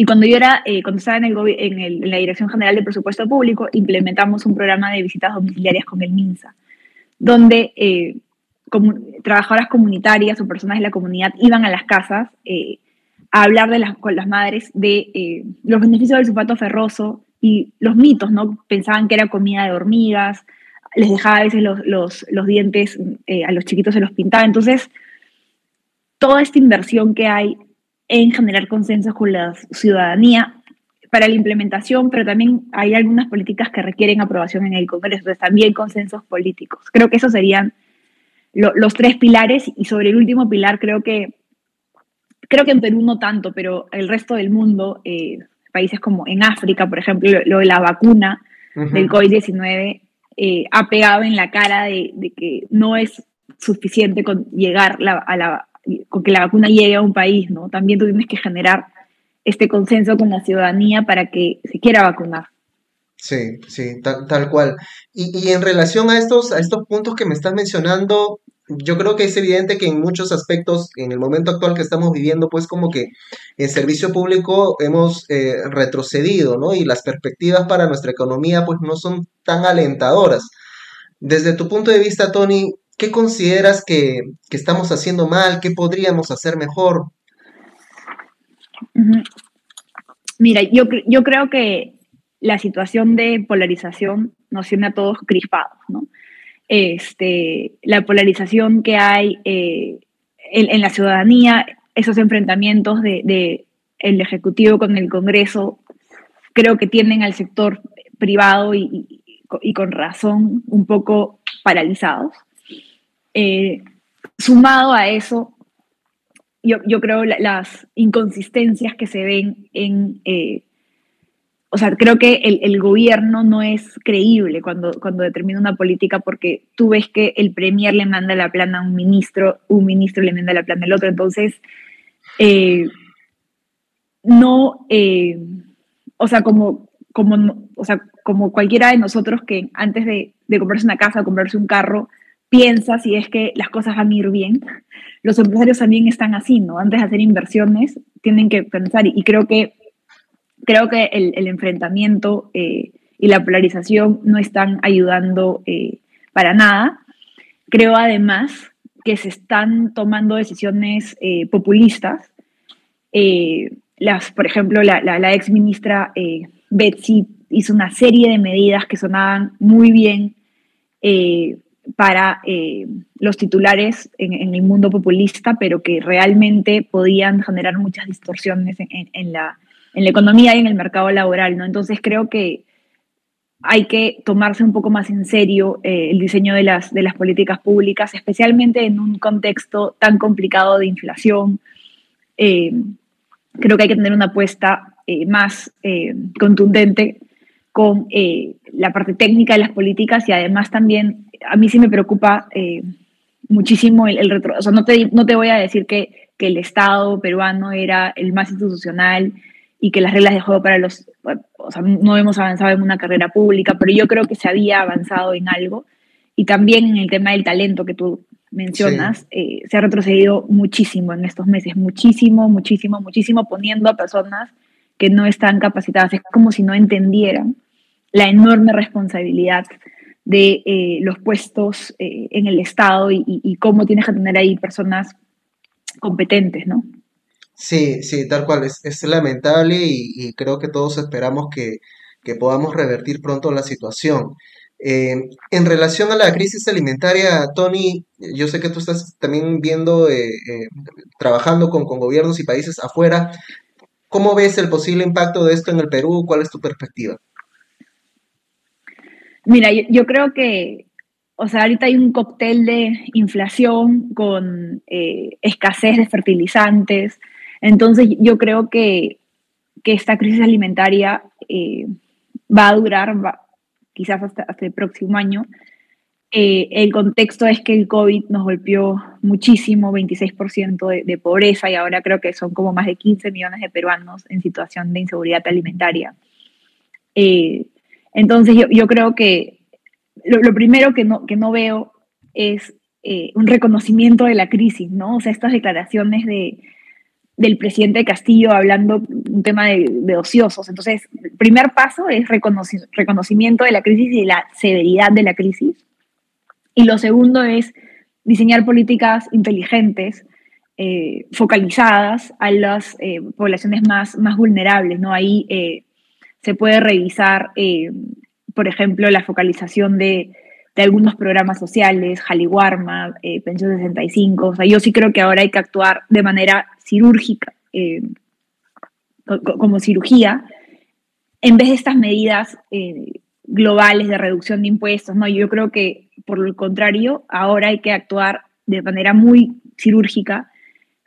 Y cuando yo era, eh, cuando estaba en, el, en, la Dirección General de Presupuesto Público, implementamos un programa de visitas domiciliarias con el MINSA, donde eh, trabajadoras comunitarias o personas de la comunidad iban a las casas eh, a hablar con las madres de los beneficios del sulfato ferroso y los mitos, ¿no? Pensaban que era comida de hormigas, les dejaba a veces los, los, los dientes, a los chiquitos se los pintaba. Entonces, toda esta inversión que hay en generar consensos con la ciudadanía para la implementación, pero también hay algunas políticas que requieren aprobación en el Congreso, entonces también consensos políticos. Creo que esos serían los tres pilares y sobre el último pilar creo que, creo que en Perú no tanto, pero el resto del mundo, eh, países como en África, por ejemplo, lo, de la vacuna del COVID-19 eh, ha pegado en la cara de, de, que no es suficiente con llegar a la con que la vacuna llegue a un país, ¿no? También tú tienes que generar este consenso con la ciudadanía para que se quiera vacunar. Sí, sí, tal, cual. Y, en relación a estos, a estos puntos que me estás mencionando, yo creo que es evidente que en muchos aspectos, en el momento actual que estamos viviendo, pues como que en servicio público hemos eh, retrocedido, ¿no? Y las perspectivas para nuestra economía, pues no son tan alentadoras. Desde tu punto de vista, Tony, ¿Qué consideras que, estamos haciendo mal? ¿Qué podríamos hacer mejor? Mira, yo, yo creo que la situación de polarización nos tiene a todos crispados, ¿no? Este, la polarización que hay eh, en, la ciudadanía, esos enfrentamientos de, el Ejecutivo con el Congreso, creo que tienen al sector privado y, y con razón un poco paralizados. Eh, sumado a eso, yo, yo creo las inconsistencias que se ven en... Eh, o sea, creo que el, el, gobierno no es creíble cuando, cuando determina una política porque tú ves que el premier le manda la plana a un ministro, un ministro le manda la plana al otro. Entonces, eh, no, o sea, como, como, o sea, como cualquiera de nosotros que antes de, de comprarse una casa, comprarse un carro, piensa si es que las cosas van a ir bien. Los empresarios también están así, ¿no? Antes de hacer inversiones, tienen que pensar y creo que, creo que el, enfrentamiento eh, y la polarización no están ayudando eh, para nada. Creo además que se están tomando decisiones eh, populistas. las, por ejemplo, la, la, ex ministra Betsy hizo una serie de medidas que sonaban muy bien para eh, los titulares en, el mundo populista, pero que realmente podían generar muchas distorsiones en, la, en la economía y en el mercado laboral. ¿no? Entonces creo que hay que tomarse un poco más en serio eh, el diseño de las, de las políticas públicas, especialmente en un contexto tan complicado de inflación. Eh, creo que hay que tener una apuesta más contundente con la parte técnica de las políticas y además también a mí sí me preocupa eh, muchísimo el, el retro. O sea, no te, no te voy a decir que, que, el Estado peruano era el más institucional y que las reglas de juego para los. O sea, no hemos avanzado en una carrera pública, pero yo creo que se había avanzado en algo. Y también en el tema del talento que tú mencionas, eh, se ha retrocedido muchísimo en estos meses, muchísimo, muchísimo, muchísimo, poniendo a personas que no están capacitadas. Es como si no entendieran la enorme responsabilidad de eh, los puestos eh, en el Estado y, cómo tienes que tener ahí personas competentes, ¿no? Sí, sí, tal cual, es, lamentable y, creo que todos esperamos que, podamos revertir pronto la situación. Eh, en relación a la crisis alimentaria, Tony, yo sé que tú estás también viendo, trabajando con, con gobiernos y países afuera. ¿Cómo ves el posible impacto de esto en el Perú? ¿Cuál es tu perspectiva? Mira, yo, creo que, o sea, ahorita hay un cóctel de inflación con eh, escasez de fertilizantes. Entonces, yo creo que, esta crisis alimentaria eh, va a durar quizás hasta, el próximo año. Eh, el contexto es que el COVID nos golpeó muchísimo, 26% de, pobreza y ahora creo que son como más de 15 millones de peruanos en situación de inseguridad alimentaria. Entonces yo, creo que lo, primero que no, que no veo es eh, un reconocimiento de la crisis, ¿no? O sea, estas declaraciones de, del presidente Castillo hablando un tema de, ociosos. Entonces, el primer paso es reconocimiento de la crisis y de la severidad de la crisis. Y lo segundo es diseñar políticas inteligentes, eh, focalizadas a las eh, poblaciones más, más vulnerables, ¿no? Ahí se puede revisar, eh, por ejemplo, la focalización de, algunos programas sociales, Jaliwarma, eh, Pensión 65. O sea, yo sí creo que ahora hay que actuar de manera cirúrgica, eh, como cirugía, en vez de estas medidas globales de reducción de impuestos. No, yo creo que, por el contrario, ahora hay que actuar de manera muy cirúrgica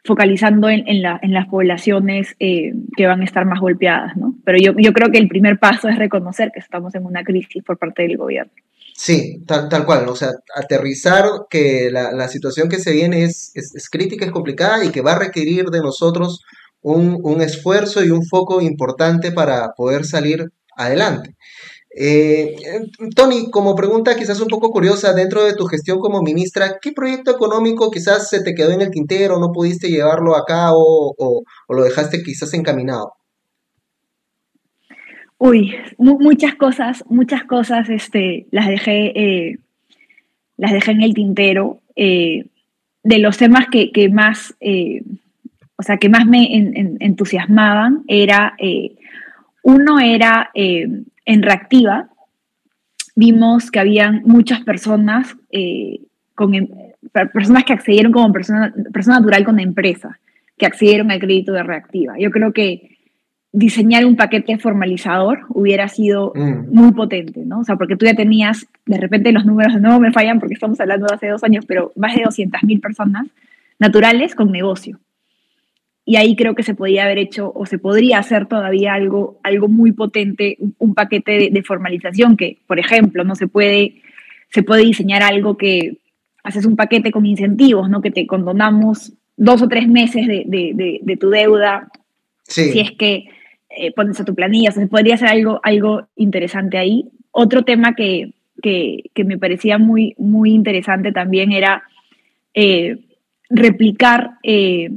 focalizando en, las poblaciones eh, que van a estar más golpeadas, ¿no? Pero yo, creo que el primer paso es reconocer que estamos en una crisis por parte del gobierno. Sí, tal, cual, o sea, aterrizar que la, situación que se viene es, crítica, es complicada y que va a requerir de nosotros un esfuerzo y un foco importante para poder salir adelante. Eh, Tony, como pregunta quizás un poco curiosa, dentro de tu gestión como ministra, ¿qué proyecto económico quizás se te quedó en el tintero, no pudiste llevarlo a cabo o, lo dejaste quizás encaminado? Uy, muchas cosas, muchas cosas este, las, dejé, eh, las dejé en el tintero. Eh, de los temas que, más, o sea, que más me entusiasmaban era, uno era en reactiva vimos que habían muchas personas, eh, con, em, personas que accedieron como persona, persona natural con empresa, que accedieron al crédito de reactiva. Yo creo que diseñar un paquete formalizador hubiera sido mm. muy potente, ¿no? O sea, porque tú ya tenías, de repente los números no me fallan porque estamos hablando de hace dos años, pero más de 200.000 personas naturales con negocio y ahí creo que se podía haber hecho o se podría hacer todavía algo, algo muy potente, un, paquete de, formalización que, por ejemplo, no se puede, se puede diseñar algo que haces un paquete con incentivos, ¿no? Que te condonamos dos o tres meses de, tu deuda si es que eh, pones a tu planilla. O sea, se podría hacer algo, algo interesante ahí. Otro tema que, que, me parecía muy, muy interesante también era eh, replicar eh,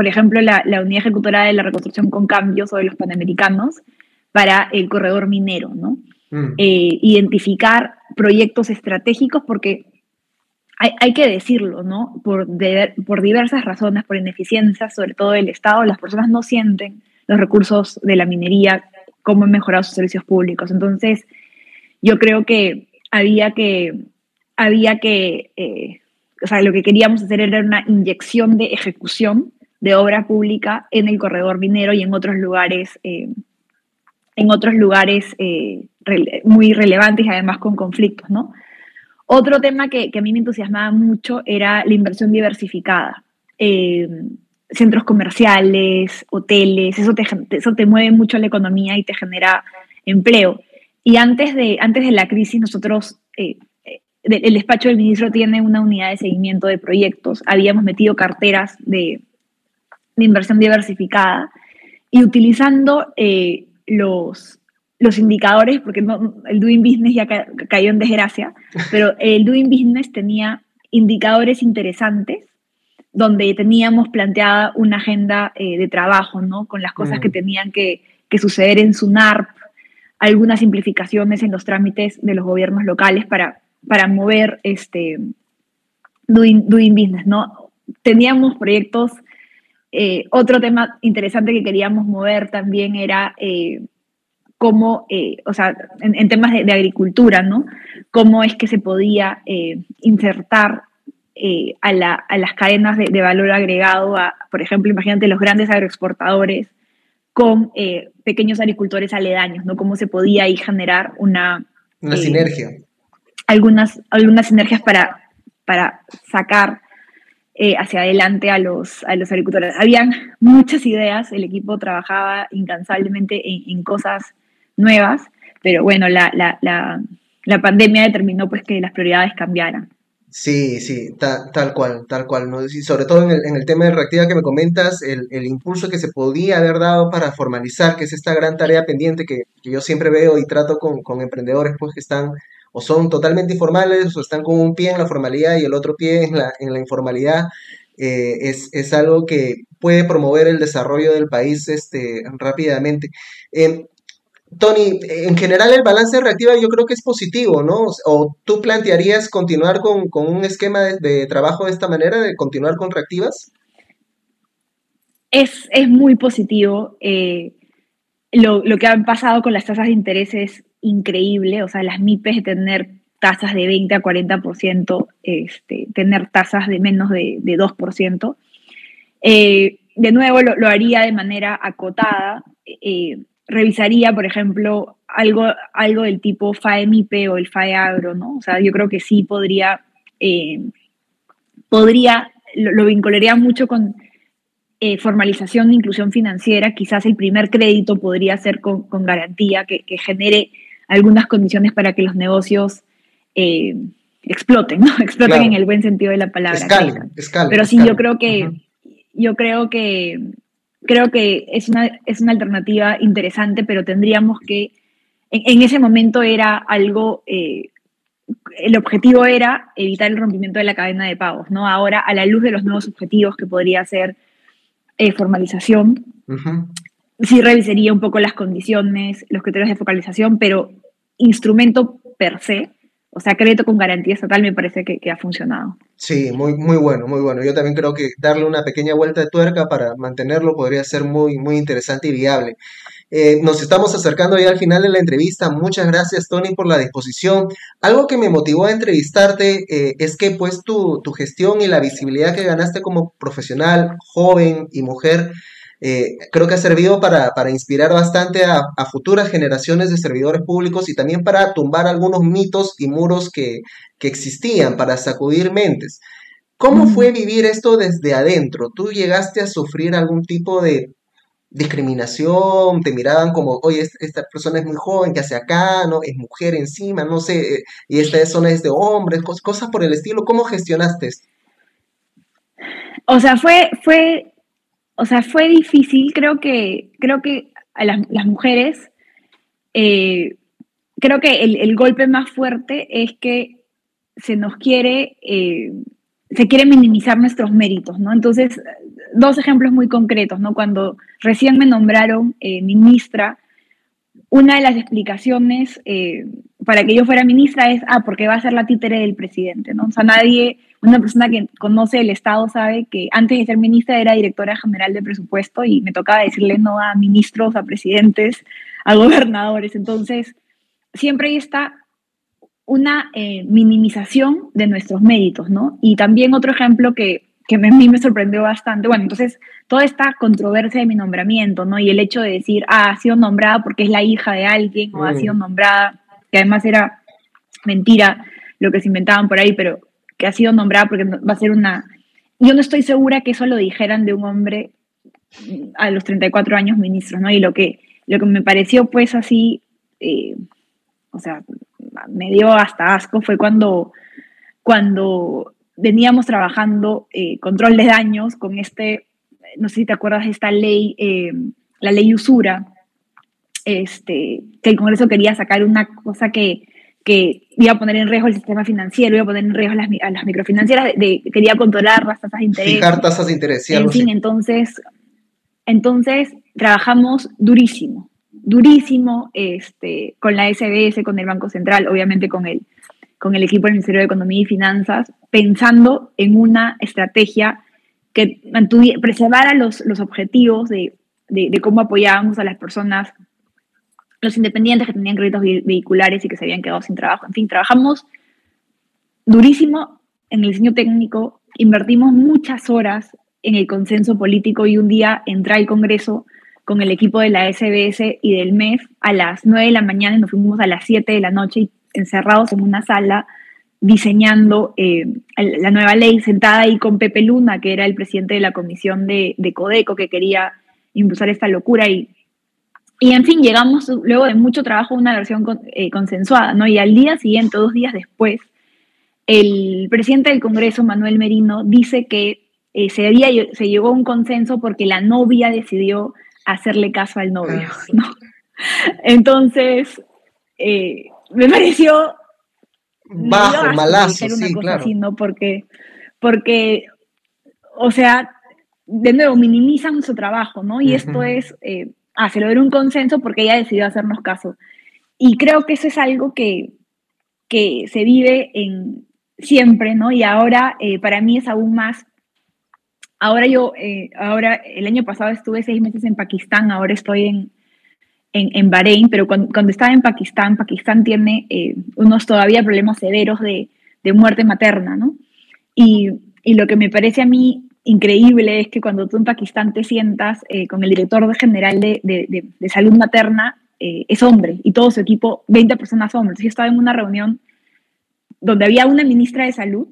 por ejemplo, la, unidad ejecutora de la reconstrucción con cambios o de los panamericanos para el corredor minero, ¿no? Mm. Eh, identificar proyectos estratégicos porque hay, que decirlo, ¿no? Por, por diversas razones, por ineficiencias, sobre todo del Estado, las personas no sienten los recursos de la minería, cómo han mejorado sus servicios públicos. Entonces, yo creo que había que, había que eh, o sea, lo que queríamos hacer era una inyección de ejecución de obra pública en el corredor minero y en otros lugares, eh, en otros lugares eh, muy relevantes y además con conflictos, ¿no? Otro tema que, a mí me entusiasmaba mucho era la inversión diversificada. Eh, centros comerciales, hoteles, eso te, eso te mueve mucho la economía y te genera empleo. Y antes de, antes de la crisis, nosotros, el despacho del ministro tiene una unidad de seguimiento de proyectos. Habíamos metido carteras de, de inversión diversificada y utilizando eh, los, los indicadores, porque el Doing Business ya cayó en desgracia, [LAUGHS] pero el Doing Business tenía indicadores interesantes donde teníamos planteada una agenda eh, de trabajo, ¿no? Con las cosas que mm. tenían que, que, suceder en SUNARP, algunas simplificaciones en los trámites de los gobiernos locales para, para mover este doing, doing business, ¿no? Teníamos proyectos eh, otro tema interesante que queríamos mover también era eh, cómo, eh, o sea, en, temas de, agricultura, ¿no? Cómo es que se podía insertar a, las cadenas de, valor agregado, a, por ejemplo, imagínate los grandes agroexportadores con pequeños agricultores aledaños, ¿no? Cómo se podía ahí generar una, Una sinergia. Algunas, algunas sinergias para, para sacar hacia adelante a los, a los agricultores. Habían muchas ideas, el equipo trabajaba incansablemente en, cosas nuevas, pero bueno, la, la, la, la pandemia determinó pues que las prioridades cambiaran. Sí, sí, tal cual, tal cual, ¿no? Sobre todo en el, en el tema de reactiva que me comentas, el, el, impulso que se podía haber dado para formalizar, que es esta gran tarea pendiente que, que yo siempre veo y trato con, con, emprendedores pues que están o son totalmente informales o están con un pie en la formalidad y el otro pie en la, en la informalidad, eh, es, es, algo que puede promover el desarrollo del país este, rápidamente. Eh, Tony, en general el balance reactiva yo creo que es positivo, ¿no? ¿O tú plantearías continuar con, un esquema de, trabajo de esta manera, de continuar con reactivas? Es, muy positivo. Eh, lo, que ha pasado con las tasas de interés es increíble, o sea, las MIPES de tener tasas de 20 a 40%, este, tener tasas de menos de, 2%. Eh, de nuevo, lo, haría de manera acotada. Eh, revisaría, por ejemplo, algo, algo del tipo FAEMIPE o el FAEAGRO, ¿no? O sea, yo creo que sí podría, eh, podría, lo, vincularía mucho con formalización de inclusión financiera, quizás el primer crédito podría ser con, garantía, que, genere algunas condiciones para que los negocios eh, exploten, ¿no? [LAUGHS] Exploten en el buen sentido de la palabra. Pero sí, yo creo que, yo creo que creo que es una, es una alternativa interesante, pero tendríamos que, en, ese momento era algo, eh, el objetivo era evitar el rompimiento de la cadena de pagos, ¿no? Ahora, a la luz de los nuevos objetivos que podría ser eh, formalización, sí revisaría un poco las condiciones, los criterios de focalización, pero instrumento per se, o sea, crédito con garantía estatal me parece que, ha funcionado. Sí, muy, muy bueno, muy bueno. Yo también creo que darle una pequeña vuelta de tuerca para mantenerlo podría ser muy, muy interesante y viable. Eh, nos estamos acercando ya al final de la entrevista. Muchas gracias, Tony, por la disposición. Algo que me motivó a entrevistarte eh, es que pues tu, tu gestión y la visibilidad que ganaste como profesional, joven y mujer, eh, creo que ha servido para, inspirar bastante a, futuras generaciones de servidores públicos y también para tumbar algunos mitos y muros que, existían, para sacudir mentes. ¿Cómo fue vivir esto desde adentro? ¿Tú llegaste a sufrir algún tipo de discriminación? ¿Te miraban como, oye, esta persona es muy joven, que hace acá? ¿no? Es mujer encima, no sé, eh, y esta zona es de hombres, cosas por el estilo. ¿Cómo gestionaste esto? O sea, fue, fue o sea, fue difícil, creo que, creo que a las, mujeres, eh, creo que el, golpe más fuerte es que se nos quiere, eh, se quiere minimizar nuestros méritos, ¿no? Entonces, dos ejemplos muy concretos, ¿no? Cuando recién me nombraron eh, ministra, una de las explicaciones para que yo fuera ministra es, ah, porque va a ser la títere del presidente, ¿no? O sea, nadie una persona que conoce el Estado sabe que antes de ser ministra era directora general de presupuesto y me tocaba decirle no a ministros, a presidentes, a [LAUGHS] gobernadores. Entonces, siempre ahí está una eh, minimización de nuestros méritos, ¿no? Y también otro ejemplo que, que a mí me sorprendió bastante, bueno, entonces toda esta controversia de mi nombramiento, ¿no? Y el hecho de decir, ah, ha sido nombrada porque es la hija de alguien, o ha sido mm. nombrada, que además era mentira lo que se inventaban por ahí, pero que ha sido nombrada porque va a ser una... Yo no estoy segura que eso lo dijeran de un hombre a los 34 años ministro, ¿no? Y lo que, lo que me pareció pues así, eh, o sea, me dio hasta asco fue cuando, cuando veníamos trabajando eh, control de daños con este, no sé si te acuerdas esta ley, eh, la ley usura, este, que el Congreso quería sacar una cosa que que iba a poner en riesgo el sistema financiero, iba a poner en riesgo las, a las microfinancieras, de, quería controlar las tasas de interés. Fijar tasas de interés, En fin, entonces, entonces trabajamos durísimo, durísimo este, con la SBS, con el Banco Central, obviamente con el, con el equipo del Ministerio de Economía y Finanzas, pensando en una estrategia que preservara los, los objetivos de, de, de cómo apoyábamos a las personas los independientes que tenían créditos vehiculares y que se habían quedado sin trabajo. En fin, trabajamos durísimo en el diseño técnico, invertimos muchas horas en el consenso político y un día entré al Congreso con el equipo de la SBS y del MEF a las 9 de la mañana y nos fuimos a las 7 de la noche encerrados en una sala diseñando eh, la nueva ley, sentada ahí con Pepe Luna, que era el presidente de la comisión de, Codeco, que quería impulsar esta locura. Y, y en fin, llegamos luego de mucho trabajo a una versión eh, consensuada, ¿no? Y al día siguiente, dos días después, el presidente del Congreso, Manuel Merino, dice que eh, se, había, se llegó a un consenso porque la novia decidió hacerle caso al novio, ah, ¿no? Entonces, me pareció bajo, malazo, sí, claro. Porque, porque, o sea, de nuevo, minimizan su trabajo, ¿no? Y esto es, eh, se logró un consenso porque ella decidió hacernos caso. Y creo que eso es algo que, que se vive en siempre, ¿no? Y ahora, eh, para mí es aún más. Ahora yo, eh, ahora, el año pasado estuve seis meses en Pakistán, ahora estoy en, en, en Bahrein, pero cuando, estaba en Pakistán, Pakistán tiene eh, unos todavía problemas severos de, de muerte materna, ¿no? Y, y, lo que me parece a mí increíble es que cuando tú en Pakistán te sientas eh, con el director general de, de, de salud materna, eh, es hombre, y todo su equipo, 20 personas hombres. Yo estaba en una reunión donde había una ministra de salud,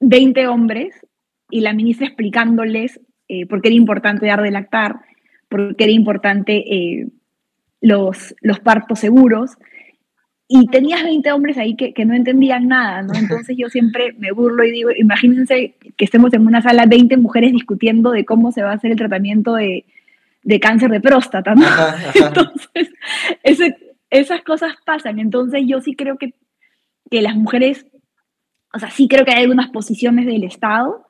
20 hombres, y la ministra explicándoles por qué era importante dar de lactar, porque era importante eh, los, los partos seguros. Y tenías 20 hombres ahí que, que, no entendían nada, ¿no? Entonces yo siempre me burlo y digo, imagínense que estemos en una sala 20 mujeres discutiendo de cómo se va a hacer el tratamiento de, de cáncer de próstata, ¿no? Entonces, esas cosas pasan. Entonces yo sí creo que, que las mujeres, o sea, sí creo que hay algunas posiciones del Estado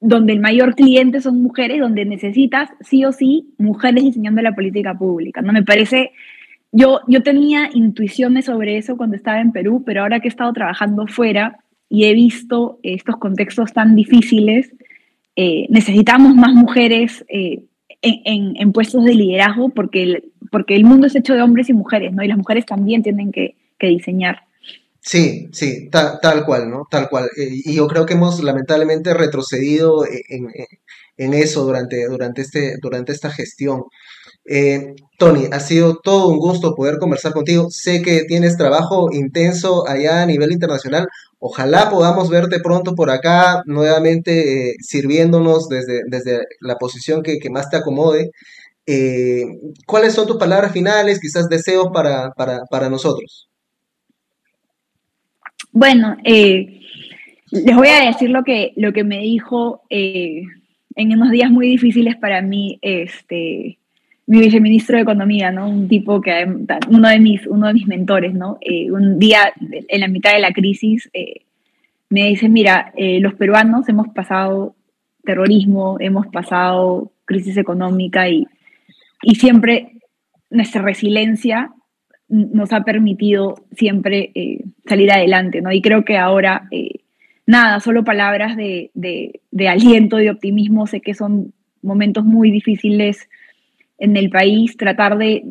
donde el mayor cliente son mujeres, donde necesitas sí o sí mujeres diseñando la política pública. ¿no? Me parece, yo, yo tenía intuiciones sobre eso cuando estaba en Perú, pero ahora que he estado trabajando fuera y he visto estos contextos tan difíciles, eh, necesitamos más mujeres eh, en, en, puestos de liderazgo porque el, porque el mundo es hecho de hombres y mujeres, ¿no? Y las mujeres también tienen que, que diseñar. Sí, sí, tal, cual, ¿no? Tal cual. Eh, y yo creo que hemos lamentablemente retrocedido e, en, eso durante, durante, este, durante esta gestión. Eh, Tony, ha sido todo un gusto poder conversar contigo. Sé que tienes trabajo intenso allá a nivel internacional. Ojalá podamos verte pronto por acá, nuevamente eh, sirviéndonos desde, desde la posición que, más te acomode. ¿Cuáles son tus palabras finales, quizás deseos para, para, para nosotros? Bueno, eh, les voy a decir lo que, lo que me dijo eh, en unos días muy difíciles para mí, este, mi viceministro de Economía, ¿no? Un tipo que, uno de mis, uno de mis mentores, ¿no? Eh, un día, en la mitad de la crisis, me dice, mira, los peruanos hemos pasado terrorismo, hemos pasado crisis económica y, y siempre nuestra resiliencia nos ha permitido siempre eh, salir adelante, ¿no? Y creo que ahora, eh, nada, solo palabras de, de, aliento, de optimismo, sé que son momentos muy difíciles en el país, tratar de,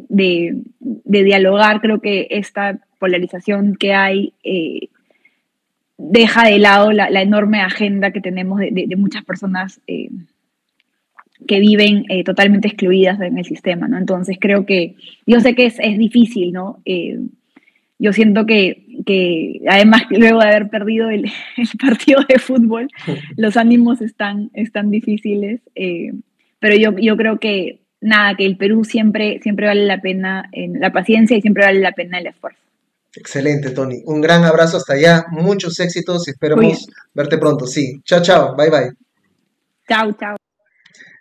dialogar, creo que esta polarización que hay eh, deja de lado la, la, enorme agenda que tenemos de, muchas personas que viven eh, totalmente excluidas en el sistema, ¿no? Entonces creo que, yo sé que es, es difícil, ¿no? Eh, yo siento que, que, además luego de haber perdido el, [LAUGHS] el, partido de fútbol, [LAUGHS] los ánimos están, están difíciles, eh, pero yo, yo creo que nada, que el Perú siempre, siempre vale la pena en la paciencia y siempre vale la pena el esfuerzo. Excelente, Tony. Un gran abrazo hasta allá, muchos éxitos y esperamos verte pronto. Sí, chao, chao, bye, bye. Chao, chao.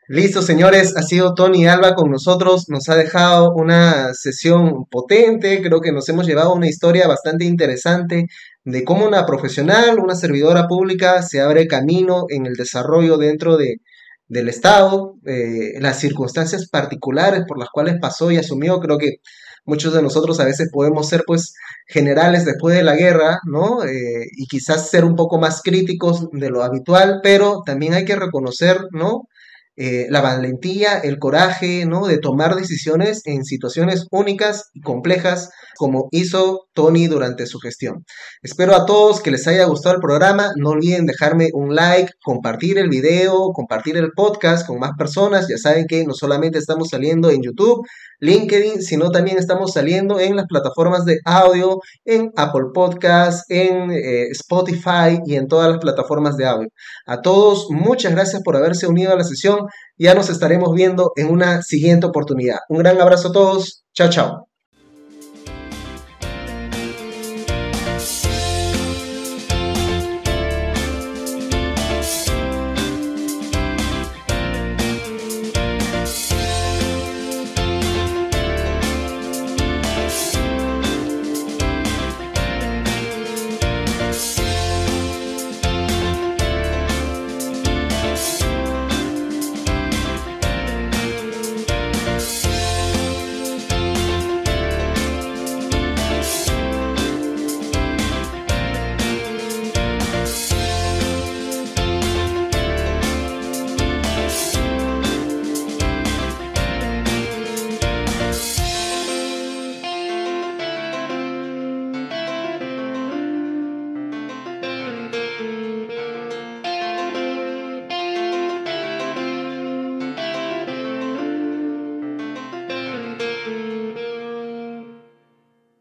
Listo, señores, ha sido Tony Alba con nosotros, nos ha dejado una sesión potente, creo que nos hemos llevado una historia bastante interesante de cómo una profesional, una servidora pública se abre camino en el desarrollo dentro de, del Estado, eh, las circunstancias particulares por las cuales pasó y asumió, creo que muchos de nosotros a veces podemos ser pues generales después de la guerra, ¿no? Eh, y quizás ser un poco más críticos de lo habitual, pero también hay que reconocer, ¿no? Eh, la valentía, el coraje, ¿no? De tomar decisiones en situaciones únicas y complejas como hizo Tony durante su gestión. Espero a todos que les haya gustado el programa. No olviden dejarme un like, compartir el video, compartir el podcast con más personas. Ya saben que no solamente estamos saliendo en YouTube, LinkedIn, sino también estamos saliendo en las plataformas de audio, en Apple Podcasts, en eh, Spotify y en todas las plataformas de audio. A todos, muchas gracias por haberse unido a la sesión. Ya nos estaremos viendo en una siguiente oportunidad. Un gran abrazo a todos. Chao, chao.